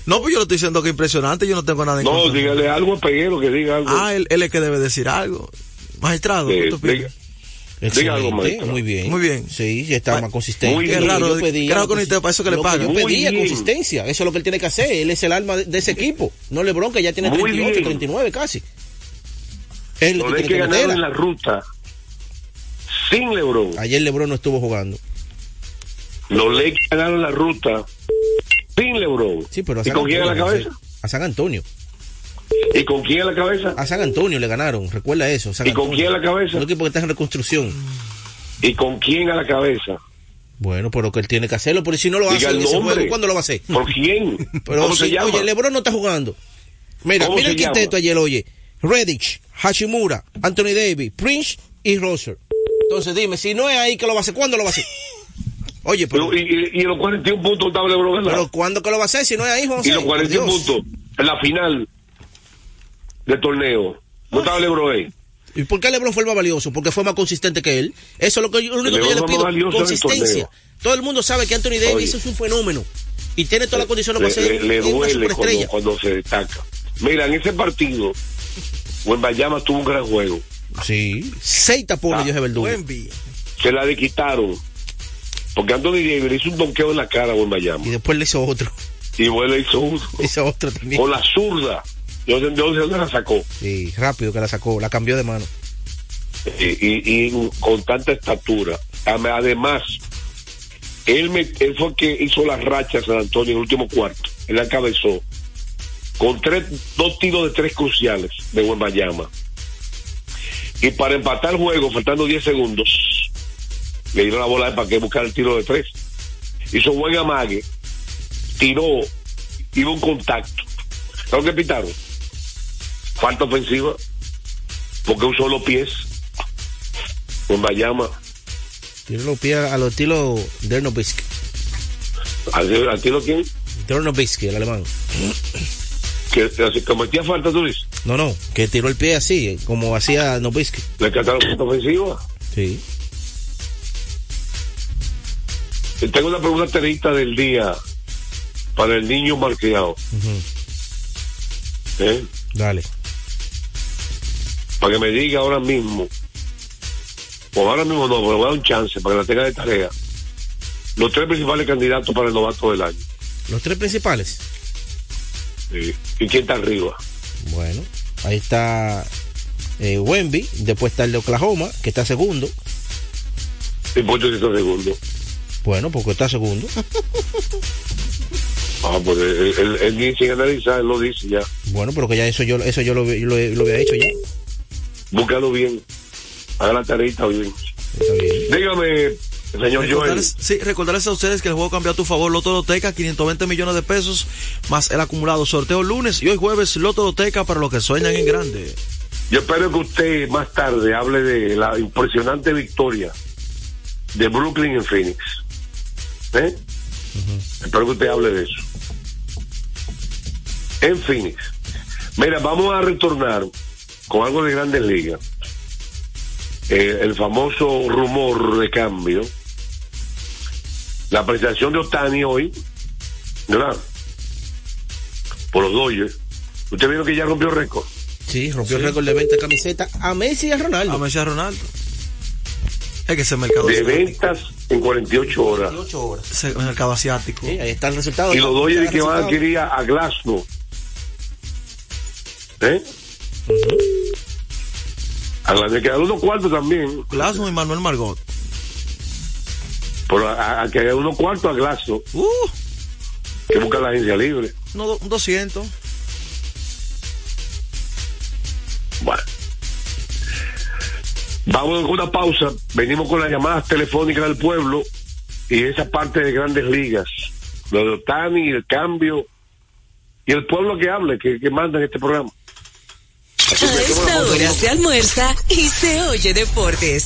[SPEAKER 7] No, pues yo lo estoy diciendo que impresionante. Yo no tengo nada en
[SPEAKER 6] No,
[SPEAKER 7] contra.
[SPEAKER 6] dígale algo a Peguero, que diga algo.
[SPEAKER 7] Ah, él, él es que debe decir algo. Magistrado,
[SPEAKER 6] Eh,
[SPEAKER 7] ¿qué tú opinas?
[SPEAKER 6] diga-
[SPEAKER 8] Excelente,
[SPEAKER 6] diga algo, maestro.
[SPEAKER 8] Muy bien.
[SPEAKER 7] Muy bien.
[SPEAKER 8] Sí, ya está más consistente.
[SPEAKER 6] muy bien.
[SPEAKER 7] raro,
[SPEAKER 8] Yo pedía
[SPEAKER 7] claro que
[SPEAKER 8] consi-
[SPEAKER 7] usted para eso que le
[SPEAKER 8] lo
[SPEAKER 7] pagan.
[SPEAKER 8] Yo
[SPEAKER 6] Muy
[SPEAKER 8] pedía
[SPEAKER 6] bien.
[SPEAKER 8] consistencia, eso es lo que él tiene que hacer. Él es el alma de, de ese equipo. No LeBron, que ya tiene
[SPEAKER 6] Muy
[SPEAKER 8] 38,
[SPEAKER 6] bien.
[SPEAKER 8] 39 casi. Él
[SPEAKER 6] Los
[SPEAKER 8] tiene
[SPEAKER 6] Lakers
[SPEAKER 8] que
[SPEAKER 6] ganaron en la ruta sin LeBron.
[SPEAKER 8] Ayer LeBron no estuvo jugando.
[SPEAKER 6] Los Lakers ganaron la ruta sin LeBron.
[SPEAKER 8] Sí, pero a
[SPEAKER 6] ¿Y
[SPEAKER 8] San
[SPEAKER 6] con quién a la cabeza?
[SPEAKER 8] A San Antonio.
[SPEAKER 6] ¿Y con quién a la cabeza?
[SPEAKER 8] A San Antonio le ganaron, recuerda eso. San
[SPEAKER 6] ¿Y con
[SPEAKER 8] Antonio.
[SPEAKER 6] quién a la cabeza?
[SPEAKER 8] Un equipo que está en reconstrucción.
[SPEAKER 6] ¿Y con quién a la cabeza?
[SPEAKER 8] Bueno, pero que él tiene que hacerlo, porque si no lo hace juego, ¿cuándo lo va a hacer?
[SPEAKER 6] ¿Por quién?
[SPEAKER 8] Pero
[SPEAKER 6] ¿Cómo
[SPEAKER 8] si-
[SPEAKER 6] se llama?
[SPEAKER 8] Oye, LeBron no está jugando. Mira,
[SPEAKER 6] ¿Cómo
[SPEAKER 8] mira el quinteto ayer, oye. Redditch, Hashimura, Anthony Davis, Prince y Roser. Entonces dime, si no es ahí que lo va a hacer, ¿cuándo lo va a hacer? Oye, pero,
[SPEAKER 6] Pero, y, y, y los 41 puntos estaba LeBron ganando.
[SPEAKER 8] pero ¿cuándo que lo va a hacer si no es ahí, José?
[SPEAKER 6] y los
[SPEAKER 8] Por
[SPEAKER 6] 41
[SPEAKER 8] Dios.
[SPEAKER 6] puntos en la final del torneo. ¿No estaba LeBron ahí?
[SPEAKER 8] ¿Y por qué LeBron fue el más valioso? Porque fue más consistente que él. Eso es lo, que yo- lo único que yo le
[SPEAKER 6] fue
[SPEAKER 8] pido.
[SPEAKER 6] más valioso en el
[SPEAKER 8] Consistencia.
[SPEAKER 6] torneo.
[SPEAKER 8] Todo el mundo sabe que Anthony Davis
[SPEAKER 6] Oye.
[SPEAKER 8] es un fenómeno. Y tiene todas las condiciones
[SPEAKER 6] Le,
[SPEAKER 8] para ser
[SPEAKER 6] le- le duele cuando, cuando se destaca. Mira, en ese partido, Bayama tuvo un gran juego.
[SPEAKER 8] Sí. Seis tapones
[SPEAKER 6] Ah,
[SPEAKER 8] dio ese verdugo.
[SPEAKER 6] Se la le quitaron. Porque Anthony Davis le hizo un donqueo en la cara a Bayama.
[SPEAKER 8] Y después le hizo otro.
[SPEAKER 6] Y bueno, le hizo uno.
[SPEAKER 8] Hizo otro también.
[SPEAKER 6] Con la zurda. No sé de dónde la sacó.
[SPEAKER 8] Sí, rápido que la sacó, la cambió de mano.
[SPEAKER 6] y, y- y con tanta estatura. Además, él, me, él fue el que hizo las rachas San Antonio en el último cuarto. Él encabezó con tres, dos tiros de tres cruciales de Bayama. Y para empatar el juego, faltando 10 segundos, le dieron la bola para que buscar el tiro de tres. Hizo buen amague, tiró, iba un contacto. ¿Sabes qué pitaron? Falta ofensiva, porque usó los pies. Bayama
[SPEAKER 8] Tiene los pies a los estilo Dernobisk.
[SPEAKER 6] ¿Al al tiro quién?
[SPEAKER 8] Dernobisk, el alemán.
[SPEAKER 6] Que así, cometía falta, tú dices.
[SPEAKER 8] No, no, que tiró el pie así, como hacía Nobisk.
[SPEAKER 6] Le cantaron punto ofensiva.
[SPEAKER 8] Sí.
[SPEAKER 6] Y Tengo una pregunta terita del día para el niño marqueado. ¿eh?
[SPEAKER 8] Dale.
[SPEAKER 6] Para que me diga ahora mismo, o ahora mismo no, pero voy a dar un chance para que la tenga de tarea. Los tres principales candidatos para el novato del año.
[SPEAKER 8] Los tres principales.
[SPEAKER 6] Sí. ¿Y quién está arriba?
[SPEAKER 8] Bueno, ahí está eh, Wemby, después está el de Oklahoma, que está segundo.
[SPEAKER 6] ¿Y por qué está segundo?
[SPEAKER 8] Bueno, porque está segundo.
[SPEAKER 6] Ah, pues él, él- él ni sin analizar, él lo dice ya.
[SPEAKER 8] Bueno, pero que ya eso yo, eso yo lo, lo, lo había hecho ya.
[SPEAKER 6] Búscalo bien. Haga la tareita bien. Dígame, señor Joel.
[SPEAKER 7] Recordarles, sí, recordarles a ustedes que el juego cambió a tu favor. Loto Loteca, 520 millones de pesos, más el acumulado. Sorteo lunes y hoy jueves, Loto Loteca para los que sueñan en grande.
[SPEAKER 6] Yo espero que usted más tarde hable de la impresionante victoria de Brooklyn en Phoenix. ¿Eh? Espero que usted hable de eso. En Phoenix. Mira, vamos a retornar con algo de grandes ligas. Eh, el famoso rumor de cambio. La presentación de Otani hoy, ¿verdad? Por los Dodgers. Usted vieron que ya rompió récord.
[SPEAKER 8] Sí, rompió el récord de venta de camiseta a Messi y a Ronaldo.
[SPEAKER 7] A Messi y a Ronaldo. Es que ese mercado
[SPEAKER 6] de
[SPEAKER 7] asiático.
[SPEAKER 6] ventas en 48 horas.
[SPEAKER 7] Ese mercado asiático.
[SPEAKER 8] Sí, ahí está el resultado.
[SPEAKER 6] Y los Dodgers que van a adquirir a, a ¿Eh? A la de quedar unos cuartos también.
[SPEAKER 7] Glasnow y Manuel Margot.
[SPEAKER 6] Pero a, a que unos cuartos a.
[SPEAKER 7] Uh,
[SPEAKER 6] Que busca la agencia libre.
[SPEAKER 7] no, un 200.
[SPEAKER 6] Bueno. Vamos con una pausa. Venimos con las llamadas telefónicas del pueblo y esa parte de grandes ligas. Lo de Otani, el cambio y el pueblo que hable, que, que manda en este programa.
[SPEAKER 11] A esta hora se almuerza y se oye deportes.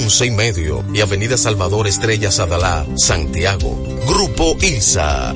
[SPEAKER 12] y medio, y Avenida Salvador Estrellas Adalá, Santiago. Grupo ILSA.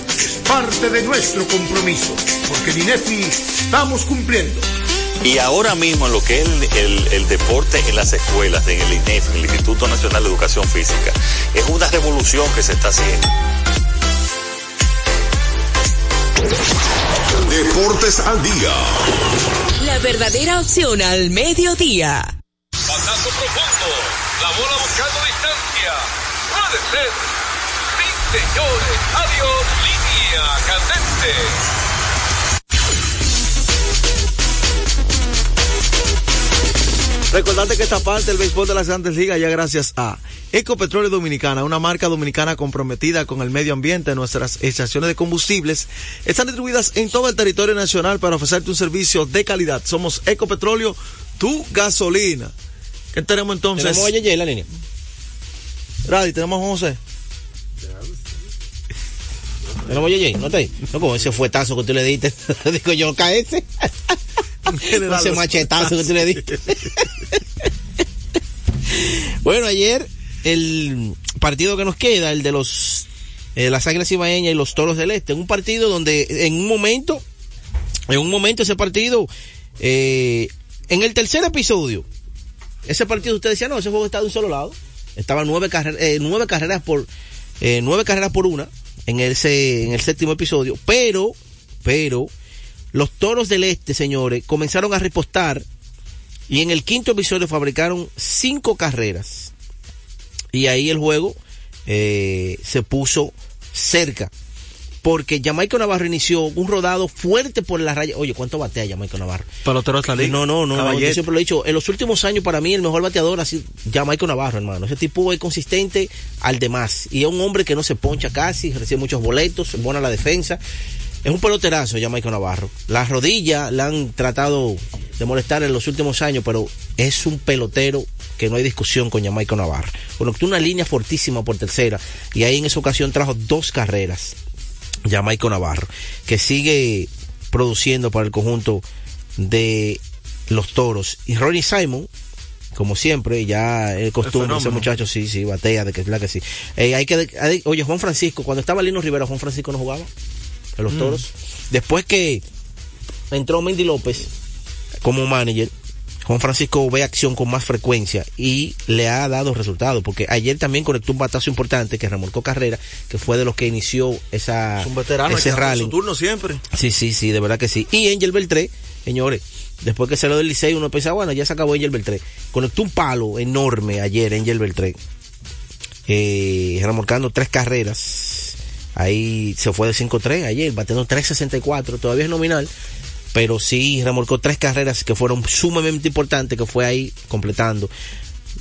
[SPEAKER 13] parte de nuestro compromiso, porque en INEFI estamos cumpliendo.
[SPEAKER 14] Y ahora mismo en lo que es el, el- el deporte en las escuelas, en el INEF, en el Instituto Nacional de Educación Física, es una revolución que se está haciendo.
[SPEAKER 2] Deportes al día.
[SPEAKER 11] La verdadera opción al mediodía.
[SPEAKER 5] Batazo profundo. La bola buscando distancia. Puede ser. Sí, señores. Adiós. Línea candente.
[SPEAKER 7] Recordarte que esta parte del béisbol de las grandes ligas ya gracias a Ecopetróleo Dominicana, una marca dominicana comprometida con el medio ambiente. Nuestras estaciones de combustibles están distribuidas en todo el territorio nacional para ofrecerte un servicio de calidad. Somos Ecopetróleo, tu gasolina. ¿Qué tenemos entonces?
[SPEAKER 8] Tenemos a Yeye en la línea.
[SPEAKER 7] Radi, tenemos a José.
[SPEAKER 8] No te. No como ese fuetazo que tú le diste. Digo yo, cae ese. machetazo que tú le diste. bueno, ayer el partido que nos queda, el de los eh, las Águilas Ibaeñas y los Toros del Este, un partido donde en un momento, en un momento ese partido, eh, en el tercer episodio, ese partido usted decía, no, ese juego está de un solo lado, estaba nueve, carreras eh, nueve carreras por eh, nueve carreras por una en ese en el séptimo episodio, pero pero los Toros del Este, señores, comenzaron a repostar y en el quinto episodio fabricaron cinco carreras y ahí el juego eh, se puso cerca. Porque Jamaica Navarro inició un rodado fuerte por la raya. Oye, ¿cuánto batea Jamaica Navarro?
[SPEAKER 7] Pelotero de la liga.
[SPEAKER 8] No, no, no, no, yo siempre lo he dicho. En los últimos años, para mí, el mejor bateador ha sido Jamaica Navarro, hermano. Ese tipo es consistente al demás. Y es un hombre que no se poncha casi, recibe muchos boletos, es buena la defensa. Es un peloterazo, Jamaica Navarro. Las rodillas la han tratado de molestar en los últimos años, pero es un pelotero que no hay discusión con Jamaica Navarro. Conectó una línea fortísima por tercera y ahí en esa ocasión trajo dos carreras. Jamaica Navarro, que sigue produciendo para el conjunto de los toros. Y Ronnie Simon, como siempre, ya es costumbre, ese muchacho sí, sí, batea, de que es la que sí. Eh, hay que, hay- oye, Juan Francisco, cuando estaba Lino Rivera, Juan Francisco no jugaba en los
[SPEAKER 7] Mm.
[SPEAKER 8] toros. Después que entró Mendy López como manager, Juan Francisco ve acción con más frecuencia y le ha dado resultados, porque ayer también conectó un batazo importante que remolcó carrera, que fue de los que inició esa,
[SPEAKER 7] Es un veterano,
[SPEAKER 8] ese
[SPEAKER 7] que
[SPEAKER 8] rally.
[SPEAKER 7] su turno siempre.
[SPEAKER 8] Sí, sí, sí, de verdad que sí. Y Angel Beltré, señores, después que salió del Liceo, uno pensaba, bueno, ya se acabó Angel Beltré. Conectó un palo enorme ayer Angel Beltré, eh, remolcando tres carreras. Ahí se fue de 5-3 ayer, batiendo 3.64, todavía es nominal, pero sí remolcó tres carreras que fueron sumamente importantes, que fue ahí completando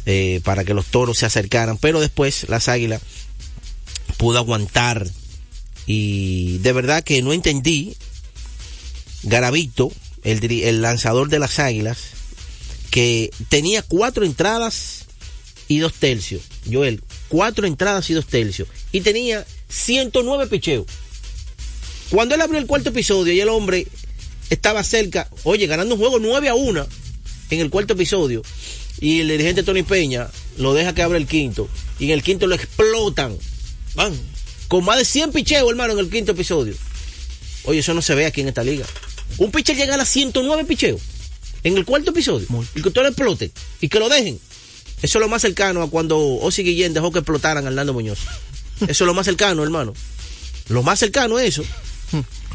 [SPEAKER 8] eh, para que los toros se acercaran. Pero después las águilas pudo aguantar y de verdad que no entendí Garavito, el, el lanzador de las águilas, que tenía cuatro entradas y dos tercios. Joel, cuatro entradas y dos tercios. Y tenía 109 picheos. Cuando él abrió el cuarto episodio y el hombre estaba cerca, oye, ganando un juego 9 a 1 en el cuarto episodio, y el dirigente Tony Peña lo deja que abra el quinto, y en el quinto lo explotan. Van. Con más de 100 picheos, hermano, en el quinto episodio. Oye, eso no se ve aquí en esta liga. Un pitcher llega a las 109 picheos en el cuarto episodio y que todo lo explote y que lo dejen. Eso es lo más cercano a cuando Osi Guillén dejó que explotaran a Hernando Muñoz. Eso es lo más cercano, hermano. Lo más cercano es eso.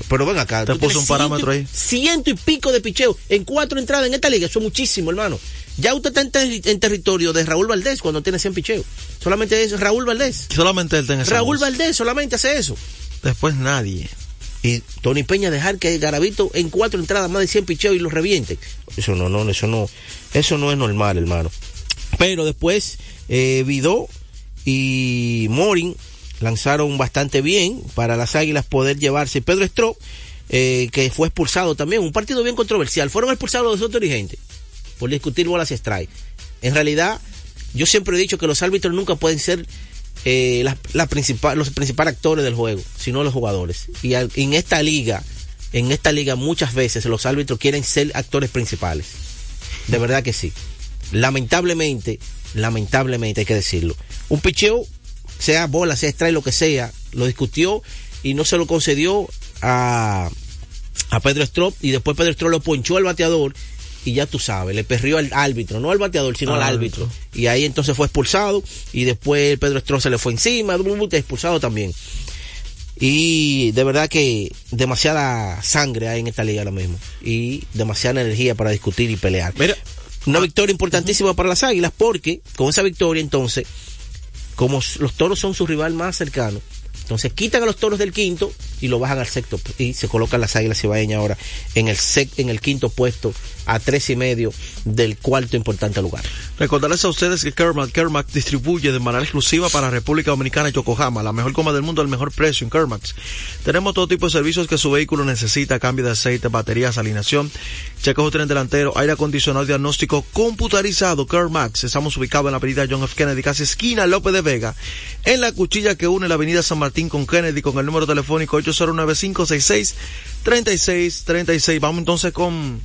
[SPEAKER 8] Pero ven acá.
[SPEAKER 7] Te puso un parámetro
[SPEAKER 8] ciento
[SPEAKER 7] ahí.
[SPEAKER 8] Ciento y pico de picheos en cuatro entradas en esta liga. Eso es muchísimo, hermano. Ya usted está en, ter- en territorio de Raúl Valdés cuando tiene 100 picheos. Solamente es Raúl Valdés.
[SPEAKER 7] Solamente él tiene
[SPEAKER 8] Raúl
[SPEAKER 7] voz.
[SPEAKER 8] Valdés solamente hace eso.
[SPEAKER 7] Después nadie.
[SPEAKER 8] Y Tony Peña dejar que Garavito en cuatro entradas más de 100 picheos y los reviente. Eso no, no, eso no, eso no es normal, hermano. Pero después, eh, Vidó y Morin lanzaron bastante bien para las Águilas poder llevarse. Pedro Strop, eh, que fue expulsado también, un partido bien controversial. Fueron expulsados los dos dirigentes por discutir bolas strike. En realidad, yo siempre he dicho que los árbitros nunca pueden ser eh, los principales actores del juego, sino los jugadores. Y en esta liga, en esta liga muchas veces los árbitros quieren ser actores principales. De verdad que sí. Lamentablemente, lamentablemente hay que decirlo. Un picheo, sea bola, sea strike, lo que sea, lo discutió y no se lo concedió a, a Pedro Strop y después Pedro Strop lo ponchó al bateador y ya tú sabes, le perrió al árbitro, no al bateador, sino
[SPEAKER 7] Al
[SPEAKER 8] al árbitro. Y ahí entonces fue expulsado y después Pedro Strop se le fue encima, expulsado también. Y de verdad que demasiada sangre hay en esta liga ahora mismo. Y demasiada energía para discutir y pelear. Una victoria importantísima para las Águilas porque con esa victoria entonces, como los toros son su rival más cercano, entonces quitan a los toros del quinto y lo bajan al sexto y se colocan las Águilas Cibaeñas ahora en el sec, en el quinto puesto a tres y medio del cuarto importante lugar.
[SPEAKER 7] Recordarles a ustedes que Kermac, Kermac distribuye de manera exclusiva para República Dominicana y Yokohama, la mejor goma del mundo al mejor precio en Kermax. Tenemos todo tipo de servicios que su vehículo necesita, cambio de aceite, baterías, alineación, chequeo tren delantero, aire acondicionado, diagnóstico computarizado, Kermax. Estamos ubicados en la avenida John F. Kennedy, casi esquina López de Vega, en la cuchilla que une la avenida San Martín con Kennedy, con el número telefónico 809-566-3636. Vamos entonces con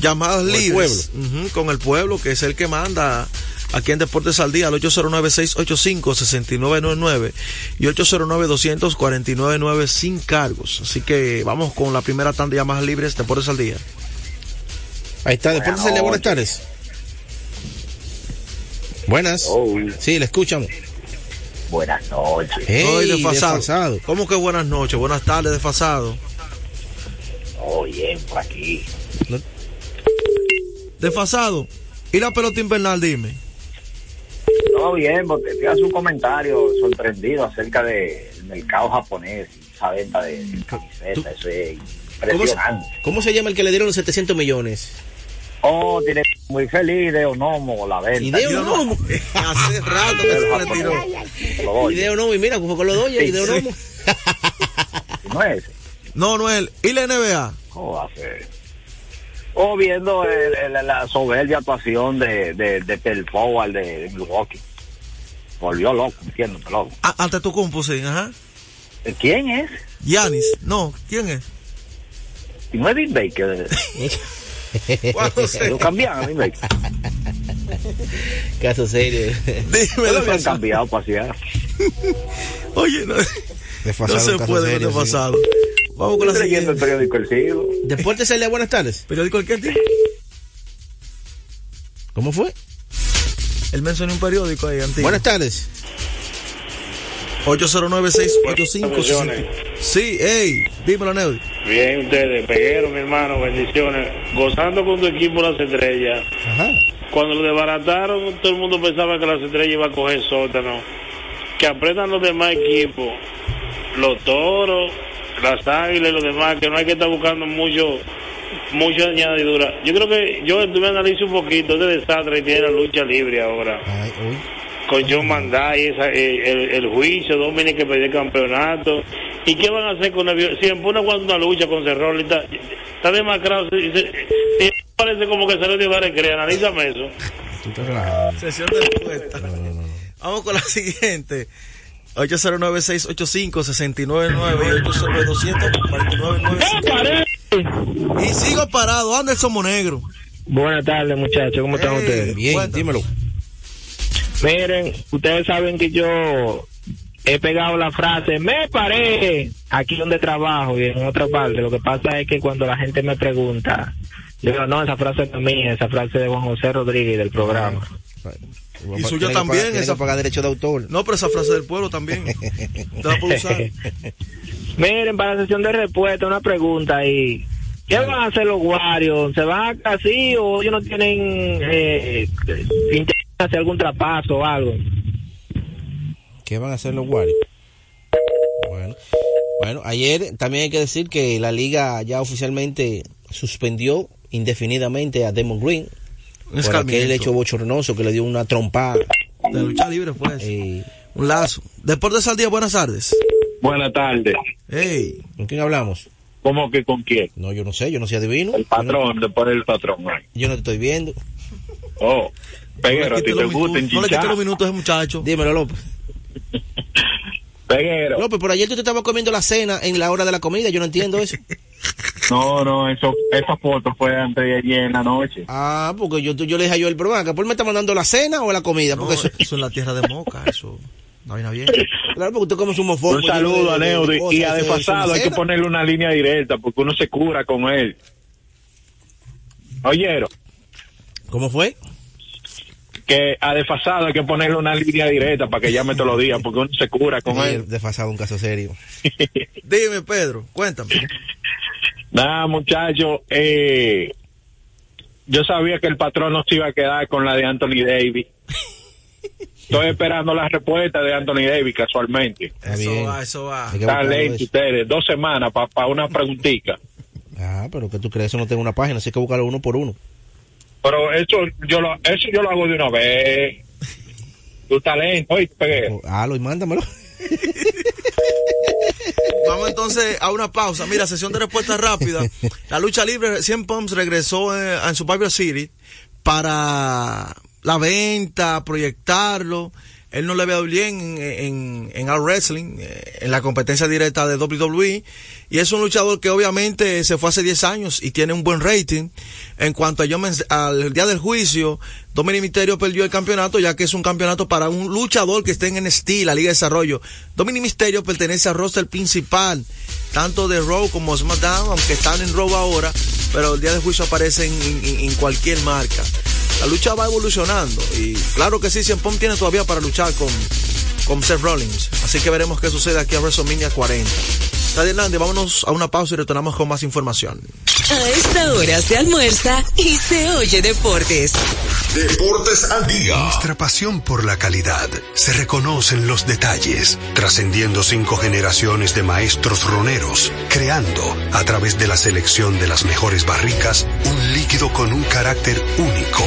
[SPEAKER 7] llamadas
[SPEAKER 8] Con el
[SPEAKER 7] libres con el pueblo, que es el que manda aquí en Deportes al Día, al 809-685-6999 y 809-249-9 sin cargos. Así que vamos con la primera tanda de llamadas libres, Deportes al Día.
[SPEAKER 8] Ahí está, Deportes al Día, buenas tardes. Buenas. Sí, le escuchamos.
[SPEAKER 15] Buenas noches.
[SPEAKER 8] Ey,
[SPEAKER 7] Hoy desfasado.
[SPEAKER 8] desfasado.
[SPEAKER 7] ¿Cómo que buenas noches? Buenas tardes, desfasado.
[SPEAKER 15] Oh, bien, por aquí.
[SPEAKER 7] Desfasado. ¿Y la pelota invernal, dime?
[SPEAKER 15] Todo bien, porque te hace un comentario sorprendido acerca del mercado japonés y esa venta de camisetas. Eso es
[SPEAKER 8] ¿Cómo se,
[SPEAKER 15] impresionante.
[SPEAKER 8] cómo se llama el que le dieron los 700 millones?
[SPEAKER 15] Oh, tiene muy feliz de Onomo la venta.
[SPEAKER 8] Ideo Nomo.
[SPEAKER 7] Hace rato que se retiró.
[SPEAKER 8] Ideo Nomo, y mira, con los Dodgers,
[SPEAKER 15] Sí,
[SPEAKER 8] Ideo
[SPEAKER 15] sí.
[SPEAKER 8] Nomo.
[SPEAKER 15] No es.
[SPEAKER 7] No, no es. ¿Y la NBA?
[SPEAKER 15] ¿Cómo va a ser? O viendo el- el- la soberbia actuación de, de, de Pel Powell de, de Milwaukee. Volvió loco, entiendo, loco.
[SPEAKER 7] Ah, ante tu compu, sí, ajá.
[SPEAKER 15] ¿Quién es?
[SPEAKER 7] Yanis. No, ¿quién es?
[SPEAKER 15] Y no es Dean Baker.
[SPEAKER 7] ¿Cuándo se-
[SPEAKER 15] Lo cambiaron a Dean Baker.
[SPEAKER 8] Caso serio.
[SPEAKER 7] Dime,
[SPEAKER 15] No lo
[SPEAKER 7] desfasado.
[SPEAKER 15] cambiado para.
[SPEAKER 7] Oye, no,
[SPEAKER 8] Desfasado,
[SPEAKER 7] no se puede ver
[SPEAKER 8] serio, sí.
[SPEAKER 7] desfasado. Vamos con la
[SPEAKER 15] leyendo el
[SPEAKER 7] siguiente.
[SPEAKER 15] periódico El Siglo.
[SPEAKER 8] Deportes Día, buenas tardes.
[SPEAKER 7] ¿Periódico el qué? tío?
[SPEAKER 8] ¿Cómo fue?
[SPEAKER 7] Él mencionó un periódico ahí antiguo.
[SPEAKER 8] Buenas tardes.
[SPEAKER 7] 809-685. Sí, hey, dímelo, Neudi.
[SPEAKER 16] Bien, ustedes, Peguero, mi hermano, bendiciones. Gozando con tu equipo las estrellas.
[SPEAKER 8] Ajá.
[SPEAKER 16] Cuando lo desbarataron, todo el mundo pensaba que las estrellas iba a coger sótano. Que aprendan los demás equipos, los toros, las águilas y los demás, que no hay que estar buscando mucho mucha añadidura. Yo creo que yo estuve analizo un poquito de desastre que tiene la lucha libre ahora.
[SPEAKER 8] Ay, uy.
[SPEAKER 16] Con John Manday, esa, eh, el, el juicio, Dominic que perdió el campeonato. ¿Y qué van a hacer con el viol- Si Empuna aguanta una lucha con Cerrón, está, está demacrado. se- se- se- parece como que salió de Barecrea. Analízame eso.
[SPEAKER 7] Sesión de respuesta. Vamos con la siguiente. 809-685-6999 y 809-249-9. Y sigo parado, Anderson Monegro.
[SPEAKER 17] Buenas tardes, muchachos. ¿Cómo están
[SPEAKER 7] Hey,
[SPEAKER 17] ustedes?
[SPEAKER 8] Bien,
[SPEAKER 7] Cuéntame.
[SPEAKER 8] dímelo.
[SPEAKER 17] Miren, ustedes saben que yo he pegado la frase, me paré aquí donde trabajo y en otra parte. Lo que pasa es que cuando la gente me pregunta, yo digo, no, esa frase no es mía, esa frase es de Juan José Rodríguez del programa.
[SPEAKER 7] Y suya
[SPEAKER 8] Tiene que
[SPEAKER 7] también,
[SPEAKER 8] pagar-
[SPEAKER 7] esa-
[SPEAKER 8] que pagar derecho de autor.
[SPEAKER 7] No, pero esa frase del pueblo también. Te la puedo usar.
[SPEAKER 17] Miren, para la sesión de respuesta, una pregunta ahí. ¿Qué van a hacer los guarios? ¿Se van a así o ellos no tienen eh, intención de hacer algún trapazo o algo?
[SPEAKER 8] ¿Qué van a hacer los Warriors? Bueno, bueno, ayer también hay que decir que la liga ya oficialmente suspendió indefinidamente a Demon Green por
[SPEAKER 7] escarmiento.
[SPEAKER 8] aquel hecho bochornoso que le dio una trompada.
[SPEAKER 7] De lucha libre fue eso.
[SPEAKER 8] Eh,
[SPEAKER 7] Un lazo. Deportes al día, buenas tardes.
[SPEAKER 18] Buenas tardes.
[SPEAKER 7] Hey,
[SPEAKER 8] ¿Con quién hablamos?
[SPEAKER 18] ¿Cómo que con quién?
[SPEAKER 8] No, yo no sé, yo no soy adivino.
[SPEAKER 18] El patrón, después el patrón. ay.
[SPEAKER 8] Yo no te estoy viendo.
[SPEAKER 18] Oh, Peguero,
[SPEAKER 7] no
[SPEAKER 18] a ti te gusta
[SPEAKER 7] no le
[SPEAKER 18] enchichar.
[SPEAKER 7] los minutos a ese muchacho.
[SPEAKER 8] Dímelo, López.
[SPEAKER 18] Peguero.
[SPEAKER 8] López, por ayer tú te estabas comiendo la cena en la hora de la comida, yo no entiendo eso.
[SPEAKER 18] No, no, eso, esa foto fue antes de ayer en la noche.
[SPEAKER 8] Ah, porque yo, yo le dije a yo el programa, que por me está mandando la cena o la comida,
[SPEAKER 7] No,
[SPEAKER 8] porque eso,
[SPEAKER 7] eso es la tierra de Moca, eso. No viene bien.
[SPEAKER 8] claro, porque tú comes un mofongo.
[SPEAKER 18] Un
[SPEAKER 8] lleno
[SPEAKER 18] saludo a
[SPEAKER 8] de- de- de
[SPEAKER 18] Neudi.
[SPEAKER 8] cosas,
[SPEAKER 18] Y a desfasado hay que ponerle una línea directa porque uno se cura con él. Oyeron,
[SPEAKER 8] ¿Cómo fue?
[SPEAKER 18] Que a desfasado hay que ponerle una línea directa para que llame todos los días porque uno se cura con él.
[SPEAKER 8] Desfasado, un caso serio.
[SPEAKER 7] Dime, Pedro, cuéntame.
[SPEAKER 18] Nada, muchachos, eh, yo sabía que el patrón no se iba a quedar con la de Anthony Davis. Estoy esperando la respuesta de Anthony Davis casualmente.
[SPEAKER 7] Eso va, eso va.
[SPEAKER 18] Están lentos ustedes, dos semanas para una preguntita.
[SPEAKER 8] Ah, pero que tú crees, eso no tengo una página, así que buscarlo uno por uno.
[SPEAKER 18] Pero eso yo lo, eso yo lo hago de una vez. Tu talento, oye, pegué.
[SPEAKER 8] Ah, lo y mándamelo.
[SPEAKER 7] Vamos entonces a una pausa. Mira, sesión de respuesta rápida. La lucha libre, 100 Pumps regresó eh, en Survivor City para la venta, proyectarlo. Él no le ve bien en, en, en All Wrestling, eh, en la competencia directa de WWE. Y es un luchador que obviamente se fue hace 10 años y tiene un buen rating. En cuanto a yo al día del juicio, Dominic Misterio perdió el campeonato ya que es un campeonato para un luchador que esté en NXT, la Liga de Desarrollo. Dominic Misterio pertenece al roster principal, tanto de Raw como SmackDown, aunque están en Raw ahora, pero el día del juicio aparece en, en cualquier marca la lucha va evolucionando y claro que sí, Cien tiene todavía para luchar con, con Seth Rollins. Así que veremos qué sucede aquí a WrestleMania 40. Hernández, vámonos a una pausa y retornamos con más información.
[SPEAKER 11] A esta hora se almuerza y se oye deportes.
[SPEAKER 2] Deportes al día.
[SPEAKER 9] Nuestra pasión por la calidad se reconoce en los detalles, trascendiendo cinco generaciones de maestros roneros, creando, a través de la selección de las mejores barricas, un líquido con un carácter único,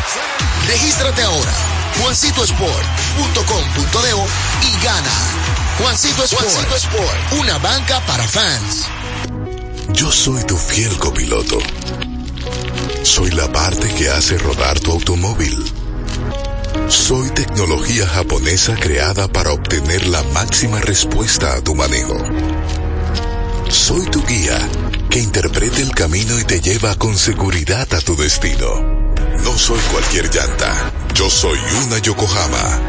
[SPEAKER 2] Regístrate ahora, juancitosport.com.de y gana. Juancito Sport, Juancito Sport, una banca para fans.
[SPEAKER 19] Yo soy tu fiel copiloto. Soy la parte que hace rodar tu automóvil. Soy tecnología japonesa creada para obtener la máxima respuesta a tu manejo. Soy tu guía que interpreta el camino y te lleva con seguridad a tu destino. No soy cualquier llanta. Yo soy una Yokohama.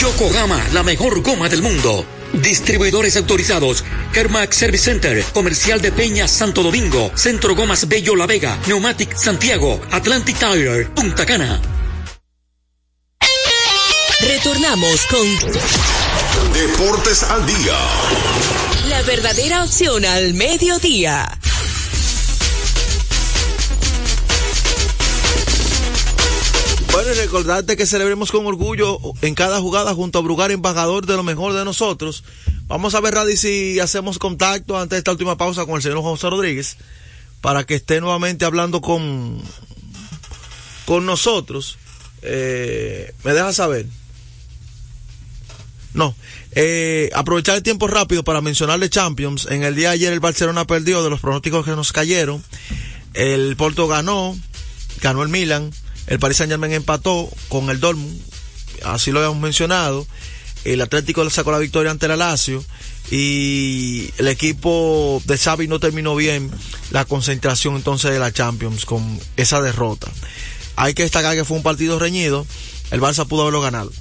[SPEAKER 20] Yokohama, la mejor goma del mundo. Distribuidores autorizados. Kermax Service Center, Comercial de Peña Santo Domingo, Centro Gomas Bello La Vega, Neumatic Santiago, Atlantic Tire, Punta Cana.
[SPEAKER 11] Retornamos con
[SPEAKER 2] Deportes al Día.
[SPEAKER 11] La verdadera opción al mediodía.
[SPEAKER 7] Bueno, y recordarte que celebremos con orgullo en cada jugada junto a Brugar, embajador de lo mejor de nosotros. Vamos a ver, Radi, si hacemos contacto antes de esta última pausa con el señor José Rodríguez para que esté nuevamente hablando con, con nosotros. Eh, ¿Me deja saber? No. Eh, aprovechar el tiempo rápido para mencionarle Champions. En el día de ayer el Barcelona perdió de los pronósticos que nos cayeron. El Porto ganó, ganó el Milan. El Paris Saint Germain empató con el Dortmund, así lo habíamos mencionado. El Atlético sacó la victoria ante el Lazio y el equipo de Xavi no terminó bien la concentración entonces de la Champions con esa derrota. Hay que destacar que fue un partido reñido, el Barça pudo haberlo ganado.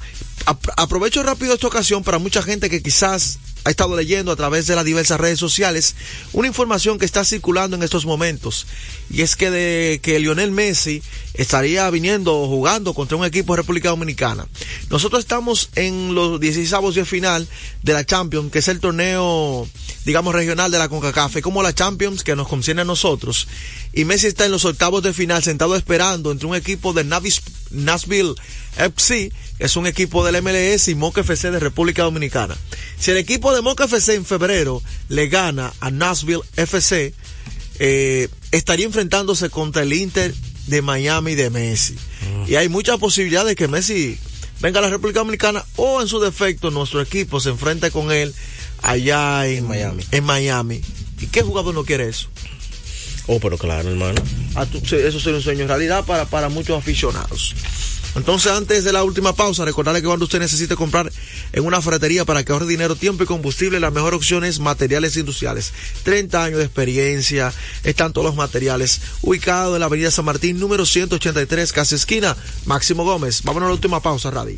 [SPEAKER 7] Aprovecho rápido esta ocasión para mucha gente que quizás ha estado leyendo a través de las diversas redes sociales una información que está circulando en estos momentos y es que de que Lionel Messi estaría viniendo jugando contra un equipo de República Dominicana. Nosotros estamos en los 16 de final de la Champions, que es el torneo, digamos, regional de la CONCACAF, como la Champions que nos concierne a nosotros. Y Messi está en los octavos de final sentado esperando entre un equipo de Navis, Nashville FC, es un equipo del MLS y Moca FC de República Dominicana. Si el equipo de Moca FC en febrero le gana a Nashville FC, eh, estaría enfrentándose contra el Inter de Miami de Messi. Y hay muchas posibilidades de que Messi venga a la República Dominicana o en su defecto nuestro equipo se enfrente con él allá en, Miami. En Miami. ¿Y qué jugador no quiere eso?
[SPEAKER 8] Oh, pero claro, hermano.
[SPEAKER 7] Ah, eso sería un sueño en realidad para, para muchos aficionados. Entonces, antes de la última pausa, recordarle que cuando usted necesite comprar en una ferretería para que ahorre dinero, tiempo y combustible, la mejor opción es materiales industriales. 30 años de experiencia, están todos los materiales. Ubicado en la avenida San Martín, número 183, casa esquina, Máximo Gómez. Vámonos a la última pausa, Radio.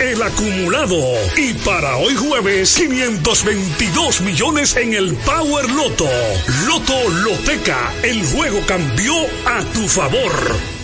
[SPEAKER 10] el acumulado. Y para hoy jueves, 522 millones en el Power Loto. Loto Loteca, el juego cambió a tu favor.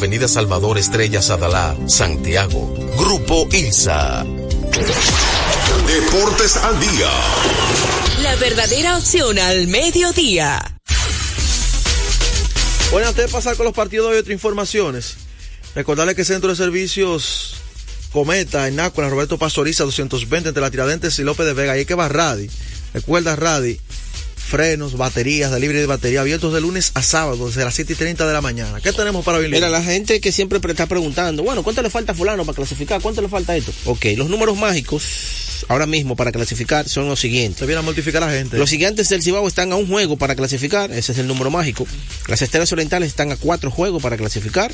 [SPEAKER 12] Avenida Salvador Estrella Sadalá, Santiago. Grupo ILSA.
[SPEAKER 10] Deportes al día.
[SPEAKER 11] La verdadera opción al mediodía.
[SPEAKER 7] Bueno, antes de pasar con los partidos de hoy, otras informaciones. Recordarle que Centro de Servicios Cometa en Nácuara, Roberto Pastoriza 220 entre la Tiradentes y López de Vega. Y hay que va Radi. Recuerda Radi frenos, baterías, delivery de batería, abiertos de lunes a sábado, desde las 7 y 30 de la mañana. ¿Qué tenemos para hoy?
[SPEAKER 8] Mira, la gente que siempre está preguntando, bueno, ¿cuánto le falta a fulano para clasificar? ¿Cuánto le falta a esto? Ok, los números mágicos ahora mismo para clasificar son los siguientes.
[SPEAKER 7] Se viene a multiplicar a la gente.
[SPEAKER 8] Los siguientes del Cibao están a un juego para clasificar, ese es el número mágico. Las Estrellas Orientales están a cuatro juegos para clasificar.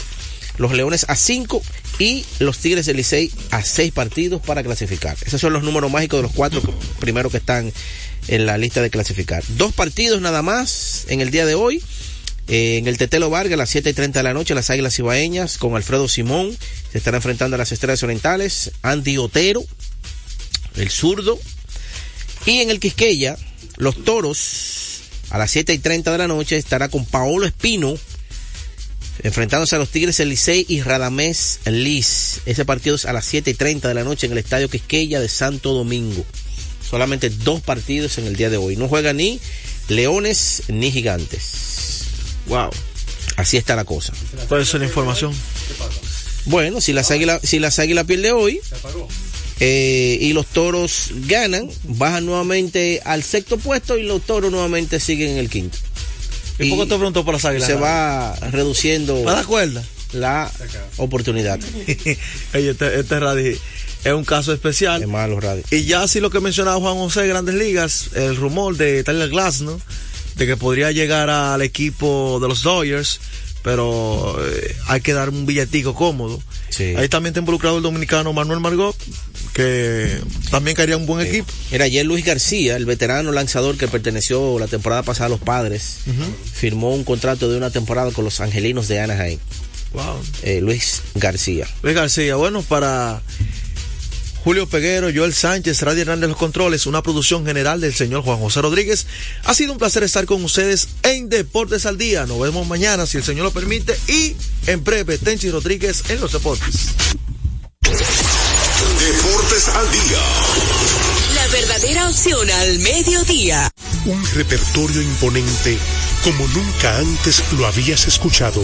[SPEAKER 8] Los Leones a cinco y los Tigres del Licey a seis partidos para clasificar. Esos son los números mágicos de los cuatro primeros que están en la lista de clasificar. Dos partidos nada más en el día de hoy. Eh, en el Tetelo Vargas a las 7 y 30 de la noche, las Águilas Ibaeñas con Alfredo Simón se estará enfrentando a las Estrellas Orientales. Andy Otero, el zurdo. Y en el Quisqueya, los Toros a las 7 y 30 de la noche estará con Paolo Espino enfrentándose a los Tigres el Licey y Radamés Liz. Ese partido es a las 7 y 30 de la noche en el Estadio Quisqueya de Santo Domingo solamente dos partidos en el día de hoy. No juega ni Leones ni Gigantes.
[SPEAKER 7] Wow.
[SPEAKER 8] Así está la cosa.
[SPEAKER 7] ¿Cuál es la información?
[SPEAKER 8] Bueno, si las águilas, si las águilas pierde hoy eh, y los toros ganan, bajan nuevamente al sexto puesto y los toros nuevamente siguen en el quinto.
[SPEAKER 7] ¿Y, poco te preguntó por las águilas?
[SPEAKER 8] Se va reduciendo. La oportunidad.
[SPEAKER 7] Oye, este, este radio es un caso especial.
[SPEAKER 8] Es malo, radio.
[SPEAKER 7] Y ya así lo que mencionaba Juan José, Grandes Ligas, el rumor de Tyler Glass, ¿no? De que podría llegar al equipo de los Dodgers, pero eh, hay que dar un billetico cómodo.
[SPEAKER 8] Sí.
[SPEAKER 7] Ahí también está involucrado el dominicano Manuel Margot, que también quería un buen
[SPEAKER 8] Sí.
[SPEAKER 7] equipo.
[SPEAKER 8] Era ayer Luis García, el veterano lanzador que perteneció la temporada pasada a los padres, firmó un contrato de una temporada con los angelinos de Anaheim.
[SPEAKER 7] Wow.
[SPEAKER 8] Eh, Luis García.
[SPEAKER 7] Luis García, bueno, para Julio Peguero, Joel Sánchez, Radio Hernández Los Controles, una producción general del señor Juan José Rodríguez. Ha sido un placer estar con ustedes en Deportes al Día. Nos vemos mañana, si el señor lo permite, y en breve, Tenchi Rodríguez en los deportes.
[SPEAKER 10] Deportes al día.
[SPEAKER 11] La verdadera opción al mediodía.
[SPEAKER 4] Un repertorio imponente como nunca antes lo habías escuchado.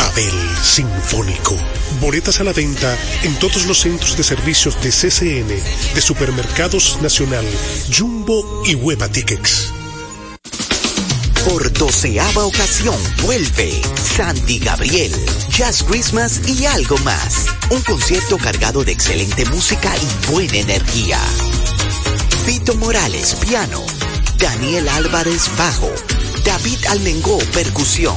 [SPEAKER 4] Abel Sinfónico. Boletas a la venta en todos los centros de servicios de CCN, de Supermercados Nacional, Jumbo y Hueva Tickets.
[SPEAKER 3] Por doceava ocasión vuelve Sandy Gabriel, Jazz Christmas y algo más. Un concierto cargado de excelente música y buena energía. Vito Morales, piano. Daniel Álvarez, bajo. David Almengó, percusión.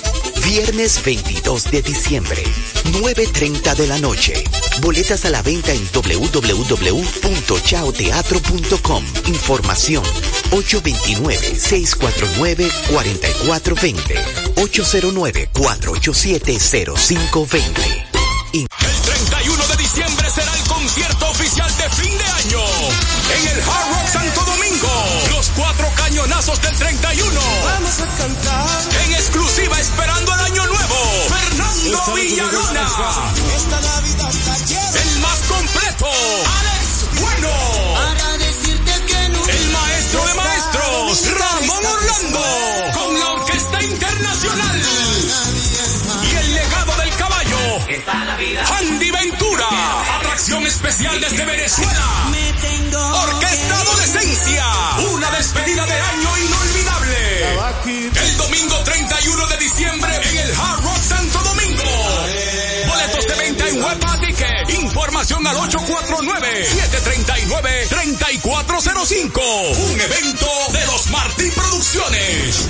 [SPEAKER 3] Viernes 22 de diciembre, 9.30 de la noche. Boletas a la venta en www.chaoteatro.com. Información 829-649-4420. 809-487-0520.
[SPEAKER 5] El 31 de diciembre será el concierto oficial de fin de año en el Hard Rock Santo del 31. Vamos a cantar en exclusiva esperando el año nuevo. Fernando Villaluna. Esta Navidad El más completo. Alex Bueno. Para decirte que no el maestro de maestros, Ramón Orlando. Con la Orquesta Internacional. Y el legado del caballo. Andy Ventura. Atracción especial desde Venezuela. Orquesta Adolescencia. Una despedida de año inolvidable. El domingo 31 de diciembre en el Hard Rock Santo Domingo. Boletos de venta en Huepa Ticket. Información al 849-739-3405. Un evento de los Martí Producciones.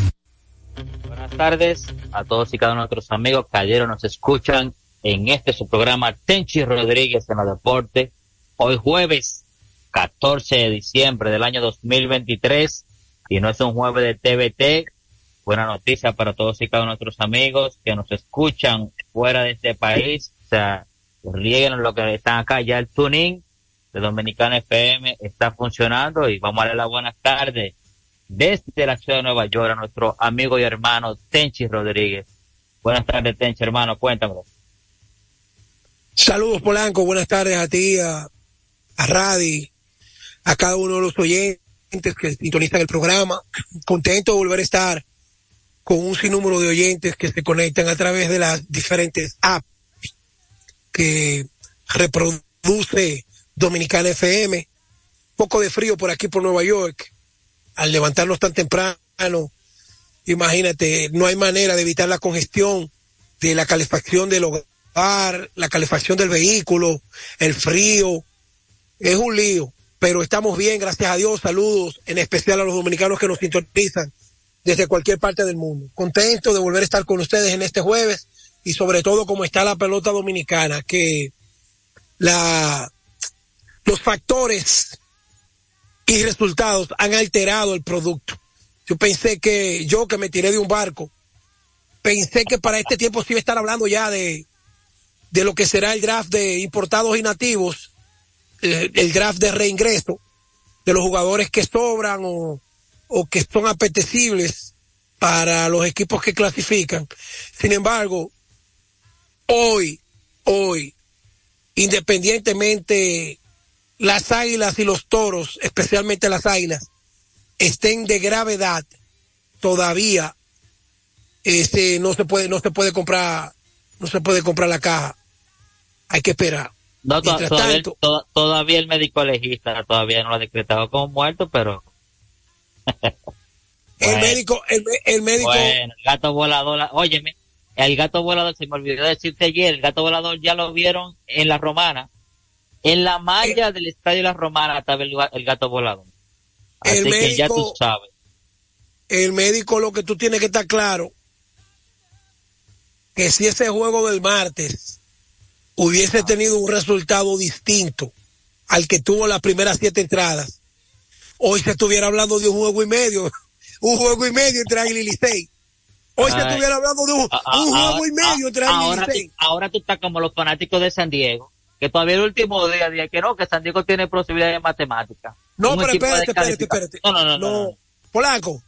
[SPEAKER 21] Tardes a todos y cada uno de nuestros amigos que ayer nos escuchan en este su programa Tenchi Rodríguez en los deportes. Hoy jueves 14 de diciembre del año 2023 y no es un jueves de TVT. Buena noticia para todos y cada uno de nuestros amigos que nos escuchan fuera de este país. O sea, rieguen lo que están acá. Ya el tuning de Dominicana FM está funcionando y vamos a darle las buenas tardes desde la ciudad de Nueva York a nuestro amigo y hermano Tenchi Rodríguez. Buenas tardes, Tenchi, hermano, cuéntame.
[SPEAKER 22] Saludos, Polanco, buenas tardes a ti, a, a Radi, a cada uno de los oyentes que sintonizan el programa. Contento de volver a estar con un sinnúmero de oyentes que se conectan a través de las diferentes apps que reproduce Dominicana FM. Poco de frío por aquí por Nueva York. Al levantarnos tan temprano, imagínate, no hay manera de evitar la congestión de la calefacción del hogar, la calefacción del vehículo, el frío. Es un lío, pero estamos bien, gracias a Dios. Saludos en especial a los dominicanos que nos sintonizan desde cualquier parte del mundo. Contento de volver a estar con ustedes en este jueves y sobre todo como está la pelota dominicana, que la, los factores y resultados han alterado el producto. Yo pensé que yo que me tiré de un barco, pensé que para este tiempo sí iba a estar hablando ya de, de lo que será el draft de importados y nativos, el, el draft de reingreso, de los jugadores que sobran o, o que son apetecibles para los equipos que clasifican. Sin embargo, hoy, hoy, independientemente las águilas y los toros, especialmente las águilas, estén de gravedad, todavía este no se puede, no se puede comprar, no se puede comprar la caja. Hay que esperar.
[SPEAKER 21] No, to- todavía,
[SPEAKER 22] tanto-
[SPEAKER 21] to- todavía el médico legista todavía no lo ha decretado como muerto, pero
[SPEAKER 22] El médico, el, el médico,
[SPEAKER 21] bueno, el gato volador, la- óyeme, el gato volador, se me olvidó decirte ayer, el gato volador ya lo vieron en la romana. En la malla del estadio La Romana estaba el, el gato volador. Así
[SPEAKER 22] El
[SPEAKER 21] que ya tú
[SPEAKER 22] médico-
[SPEAKER 21] sabes.
[SPEAKER 22] el médico lo que tú tienes que estar claro que si ese juego del martes hubiese tenido un resultado distinto al que tuvo las primeras siete entradas, hoy se estuviera hablando de un juego y medio, un juego y medio entre Águila y Licey. Hoy se estuviera hablando de un,
[SPEAKER 21] A- a-
[SPEAKER 22] un juego
[SPEAKER 21] ahora-
[SPEAKER 22] y medio entre Águila y Licey.
[SPEAKER 21] ahora tú estás como los fanáticos de San Diego, que todavía el último día día que no, que San Diego tiene posibilidades de matemática.
[SPEAKER 22] No, pero espérate, espérate, espérate.
[SPEAKER 21] No, no, no, no, no.
[SPEAKER 22] Polanco,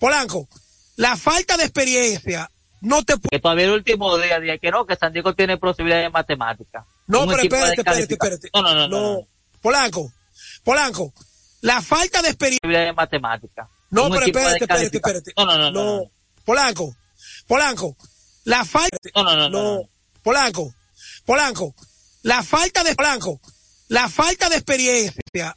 [SPEAKER 22] Polanco, la falta de experiencia no te
[SPEAKER 21] Que todavía el último día día que no, que San Diego tiene posibilidades de matemática.
[SPEAKER 22] No, pero espérate, espérate, espérate.
[SPEAKER 21] No, no, no, no.
[SPEAKER 22] Polanco, Polanco, la falta de experiencia.
[SPEAKER 21] De matemática.
[SPEAKER 22] No, pero espérate, espérate, espérate.
[SPEAKER 21] No, no, no, no.
[SPEAKER 22] Polanco, Polanco, la falta.
[SPEAKER 21] No, no, no, no.
[SPEAKER 22] Polanco, Polanco, la falta de Polanco, la falta de experiencia